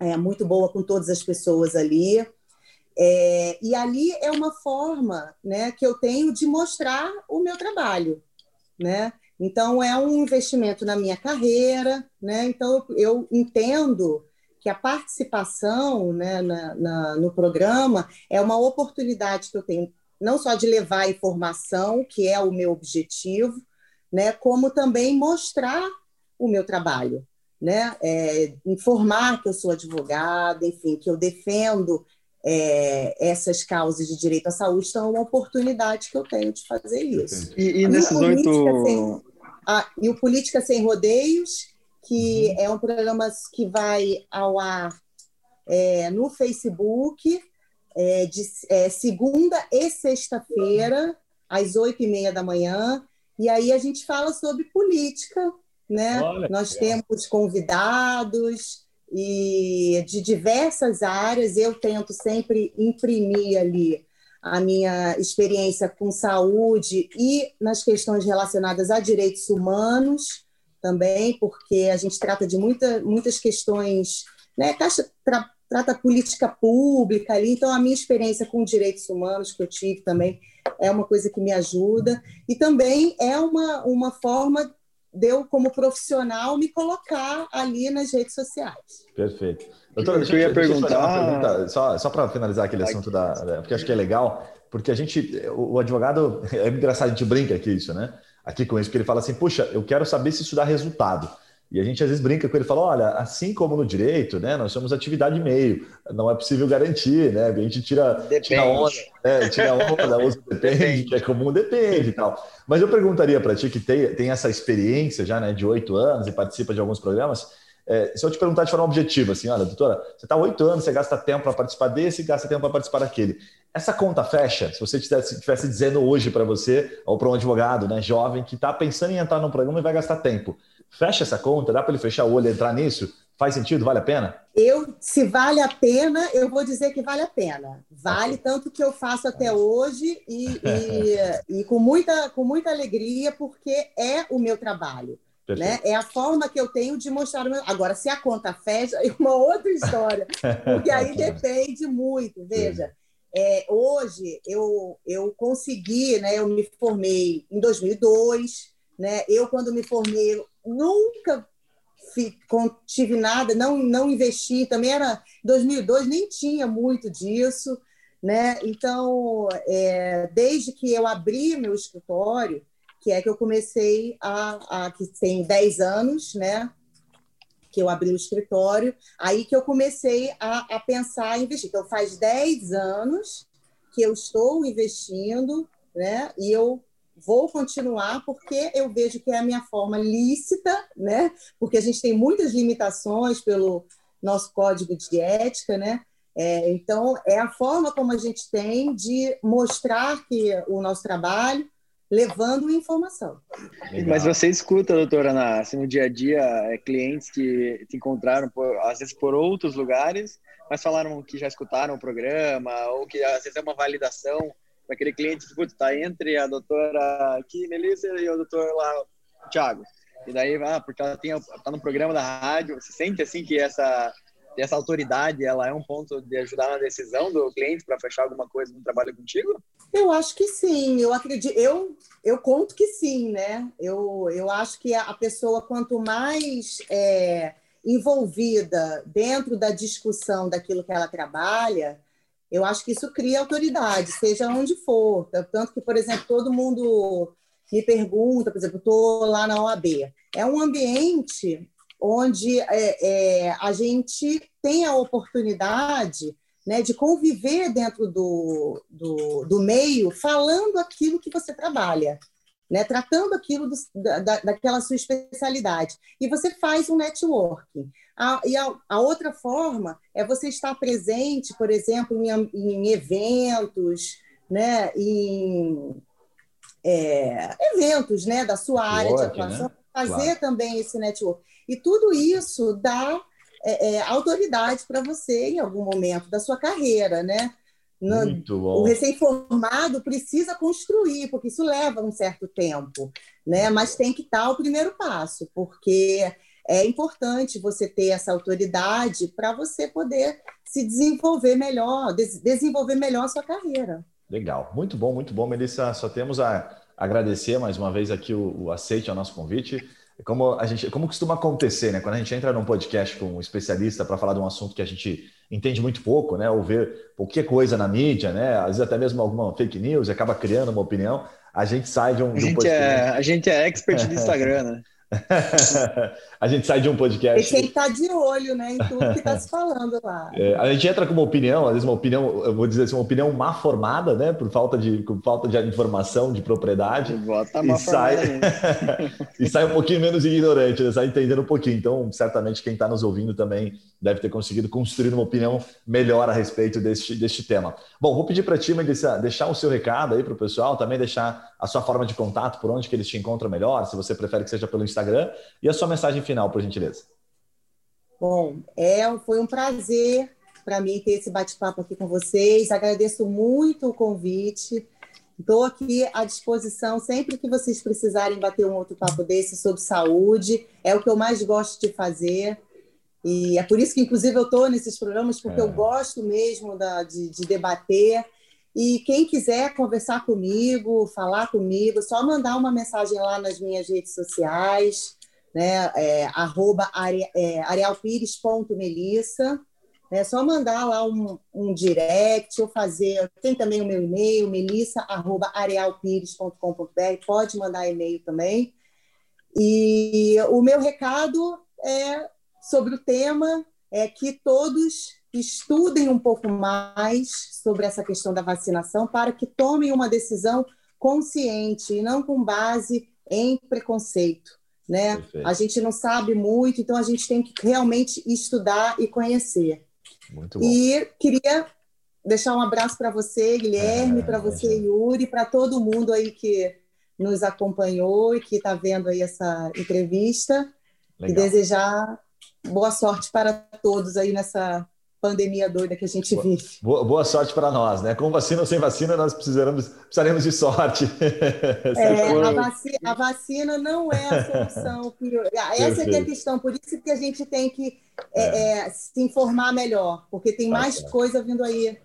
é, muito boa com todas as pessoas ali. É, e ali é uma forma né, que eu tenho de mostrar o meu trabalho. Né? Então, é um investimento na minha carreira. Né? Então, eu entendo que a participação né, na, na, no programa é uma oportunidade que eu tenho, não só de levar informação, que é o meu objetivo, né, como também mostrar o meu trabalho, né, é, informar que eu sou advogada, enfim, que eu defendo é, essas causas de direito à saúde, então é uma oportunidade que eu tenho de fazer isso. E, e nesses oito... Sem, e o Política Sem Rodeios, que uhum. é um programa que vai ao ar é, no Facebook, é, de é, segunda e sexta-feira, às oito e meia da manhã, e aí a gente fala sobre política, né? Olha, Nós temos convidados e de diversas áreas. Eu tento sempre imprimir ali a minha experiência com saúde e nas questões relacionadas a direitos humanos também, porque a gente trata de muita, muitas questões, né? Tra, trata política pública ali, então a minha experiência com direitos humanos que eu tive também é uma coisa que me ajuda e também é uma, uma forma de eu, como profissional, me colocar ali nas redes sociais. Perfeito. Doutora, deixa, eu ia perguntar... Pergunta, só, só para finalizar aquele assunto da... Porque acho que é legal, porque a gente, o, o advogado, é engraçado, a gente brinca aqui isso, né? Aqui com isso, porque ele fala assim, puxa, eu quero saber se isso dá resultado. E a gente às vezes brinca com ele, fala, olha, assim como no direito, né, nós somos atividade meio, não é possível garantir, né? A gente tira, tira onda, né, tira onda, usa depende, depende, que é comum, depende e tal. Mas eu perguntaria para ti que tem, tem essa experiência já, né, de oito anos e participa de alguns programas, é, se eu te perguntar de forma objetiva, assim, olha, doutora, você está oito anos, você gasta tempo para participar desse, gasta tempo para participar daquele. Essa conta fecha? Se você estivesse dizendo hoje para você, ou para um advogado, né, jovem, que está pensando em entrar num programa e vai gastar tempo, Fecha essa conta, dá para ele fechar o olho e entrar nisso? Faz sentido? Vale a pena? Eu, se vale a pena, eu vou dizer que vale a pena. Vale tanto que eu faço até hoje e, e, e, com, muita, com muita alegria, porque é o meu trabalho. Né? É a forma que eu tenho de mostrar o meu. Agora, se a conta fecha, é uma outra história, porque aí depende muito. Veja, é, hoje eu, eu consegui, né? eu me formei em 2002. Né? Eu, quando me formei, nunca tive nada, não, não investi, também era 2002, nem tinha muito disso, né? Então, é, desde que eu abri meu escritório, que é que eu comecei a, a que tem 10 anos, né? Que eu abri o escritório, aí que eu comecei a, a pensar em investir. Então, faz 10 anos que eu estou investindo, né? E eu vou continuar porque eu vejo que é a minha forma lícita, né? Porque a gente tem muitas limitações pelo nosso código de ética, né? É, então, é a forma como a gente tem de mostrar que o nosso trabalho levando informação. Mas você escuta, doutora Ana, assim, no dia a dia, é, clientes que te encontraram, por, às vezes por outros lugares, mas falaram que já escutaram o programa, ou que às vezes é uma validação aquele cliente que está entre a doutora aqui, Melissa, e o doutor lá, o Thiago. E daí, ah, porque ela está no programa da rádio, você sente assim que essa essa autoridade ela é um ponto de ajudar na decisão do cliente para fechar alguma coisa no trabalho contigo? Eu acho que sim, eu acredito, eu eu conto que sim, né? Eu, eu acho que a pessoa quanto mais é, envolvida dentro da discussão daquilo que ela trabalha, eu acho que isso cria autoridade, seja onde for. Tanto que, por exemplo, todo mundo me pergunta, por exemplo, estou lá na OAB. É um ambiente onde é, é, a gente tem a oportunidade né, de conviver dentro do, do, do, meio, falando aquilo que você trabalha, né, tratando aquilo do, da, daquela sua especialidade. E você faz um networking. A, e a, a, outra forma é você estar presente, por exemplo, em, em eventos, né, em é, eventos né, da sua área de atuação, né? fazer claro. também esse network. E tudo isso dá é, é, autoridade para você em algum momento da sua carreira, né? No, Muito bom. O recém-formado precisa construir, porque isso leva um certo tempo, né? Mas tem que dar o primeiro passo, porque é importante você ter essa autoridade para você poder se desenvolver melhor, des desenvolver melhor a sua carreira. Legal, muito bom, muito bom, Melissa. Só temos a agradecer mais uma vez aqui o, o aceite ao nosso convite. Como a gente, como costuma acontecer, né? Quando a gente entra num podcast com um especialista para falar de um assunto que a gente entende muito pouco, né? Ou ver qualquer coisa na mídia, né? Às vezes até mesmo alguma fake news, acaba criando uma opinião. a gente sai de um, de um podcast. É, a gente é expert do Instagram, né? a gente sai de um podcast. E tem que estar tá de olho né, em tudo que está se falando lá. É, a gente entra com uma opinião, às vezes uma opinião, eu vou dizer assim, uma opinião má formada, né? Por falta de, por falta de informação, de propriedade. Bota e sai, e sai um pouquinho menos ignorante, né? sai entendendo um pouquinho. Então, certamente quem está nos ouvindo também deve ter conseguido construir uma opinião melhor a respeito deste, deste tema. Bom, vou pedir para a Tima deixar o seu recado aí para o pessoal, também deixar a sua forma de contato, por onde que eles te encontram melhor, se você prefere que seja pelo Instagram, e a sua mensagem final, por gentileza. Bom, é, foi um prazer para mim ter esse bate-papo aqui com vocês. Agradeço muito o convite. Estou aqui à disposição sempre que vocês precisarem bater um outro papo desse sobre saúde. É o que eu mais gosto de fazer. E é por isso que, inclusive, eu estou nesses programas, porque é. eu gosto mesmo da, de, de, debater. E quem quiser conversar comigo, falar comigo, só mandar uma mensagem lá nas minhas redes sociais, né? É, arroba é, arealpires.melissa. É só mandar lá um, um direct ou fazer. Tem também o meu e-mail, melissa.arealpires.com.br. Pode mandar e-mail também. E o meu recado é sobre o tema é que todos estudem um pouco mais sobre essa questão da vacinação para que tomem uma decisão consciente e não com base em preconceito. Né? A gente não sabe muito, então a gente tem que realmente estudar e conhecer. Muito bom. E queria deixar um abraço para você, Guilherme, é, para você, Yuri, para todo mundo aí que nos acompanhou e que está vendo aí essa entrevista. Legal. E desejar boa sorte para todos aí nessa pandemia doida que a gente boa, vive. Boa, boa, sorte para nós, né? Com vacina ou sem vacina, nós precisaremos, precisaremos de sorte. É, a, vacina, a, vacina, não é a solução. Essa é, é a questão, por isso que a gente tem que é, é. é se informar melhor, porque tem tá mais coisa vindo aí.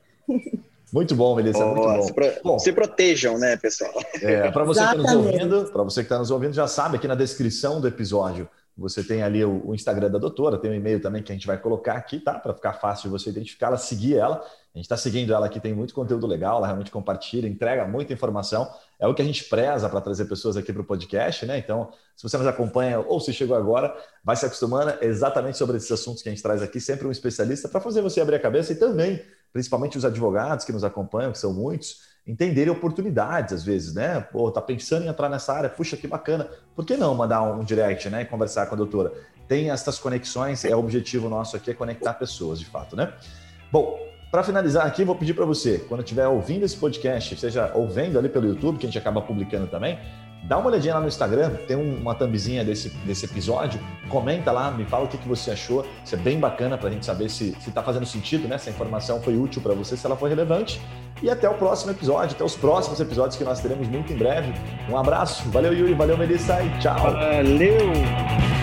Muito bom, Melissa, oh, muito bom. Se, pro, bom. se protejam, né, pessoal? É, para você Exatamente. que está nos ouvindo, para você que está nos ouvindo, já sabe aqui na descrição do episódio você tem ali o, o Instagram da doutora, tem o um e-mail também que a gente vai colocar aqui, tá? Para ficar fácil de você identificá-la, seguir ela. A gente está seguindo ela aqui, tem muito conteúdo legal, ela realmente compartilha, entrega muita informação. É o que a gente preza para trazer pessoas aqui para o podcast, né? Então, se você nos acompanha ou se chegou agora, vai se acostumando exatamente sobre esses assuntos que a gente traz aqui, sempre um especialista para fazer você abrir a cabeça e também, principalmente os advogados que nos acompanham, que são muitos, entenderem oportunidades às vezes, né? Pô, tá pensando em entrar nessa área, puxa, que bacana. Por que não mandar um direct, né? E conversar com a doutora? Tem essas conexões, é o objetivo nosso aqui, é conectar pessoas, de fato, né? Bom, para finalizar aqui, vou pedir para você, quando estiver ouvindo esse podcast, seja ouvindo ali pelo YouTube, que a gente acaba publicando também, Dá uma olhadinha lá no Instagram, tem uma thumbzinha desse, desse episódio, comenta lá, me fala o que, que você achou. Isso é bem bacana para a gente saber se está fazendo sentido, né? Se a informação foi útil para você, se ela foi relevante. E até o próximo episódio, até os próximos episódios que nós teremos muito em breve. Um abraço, valeu Yuri, valeu Melissa e tchau. Valeu!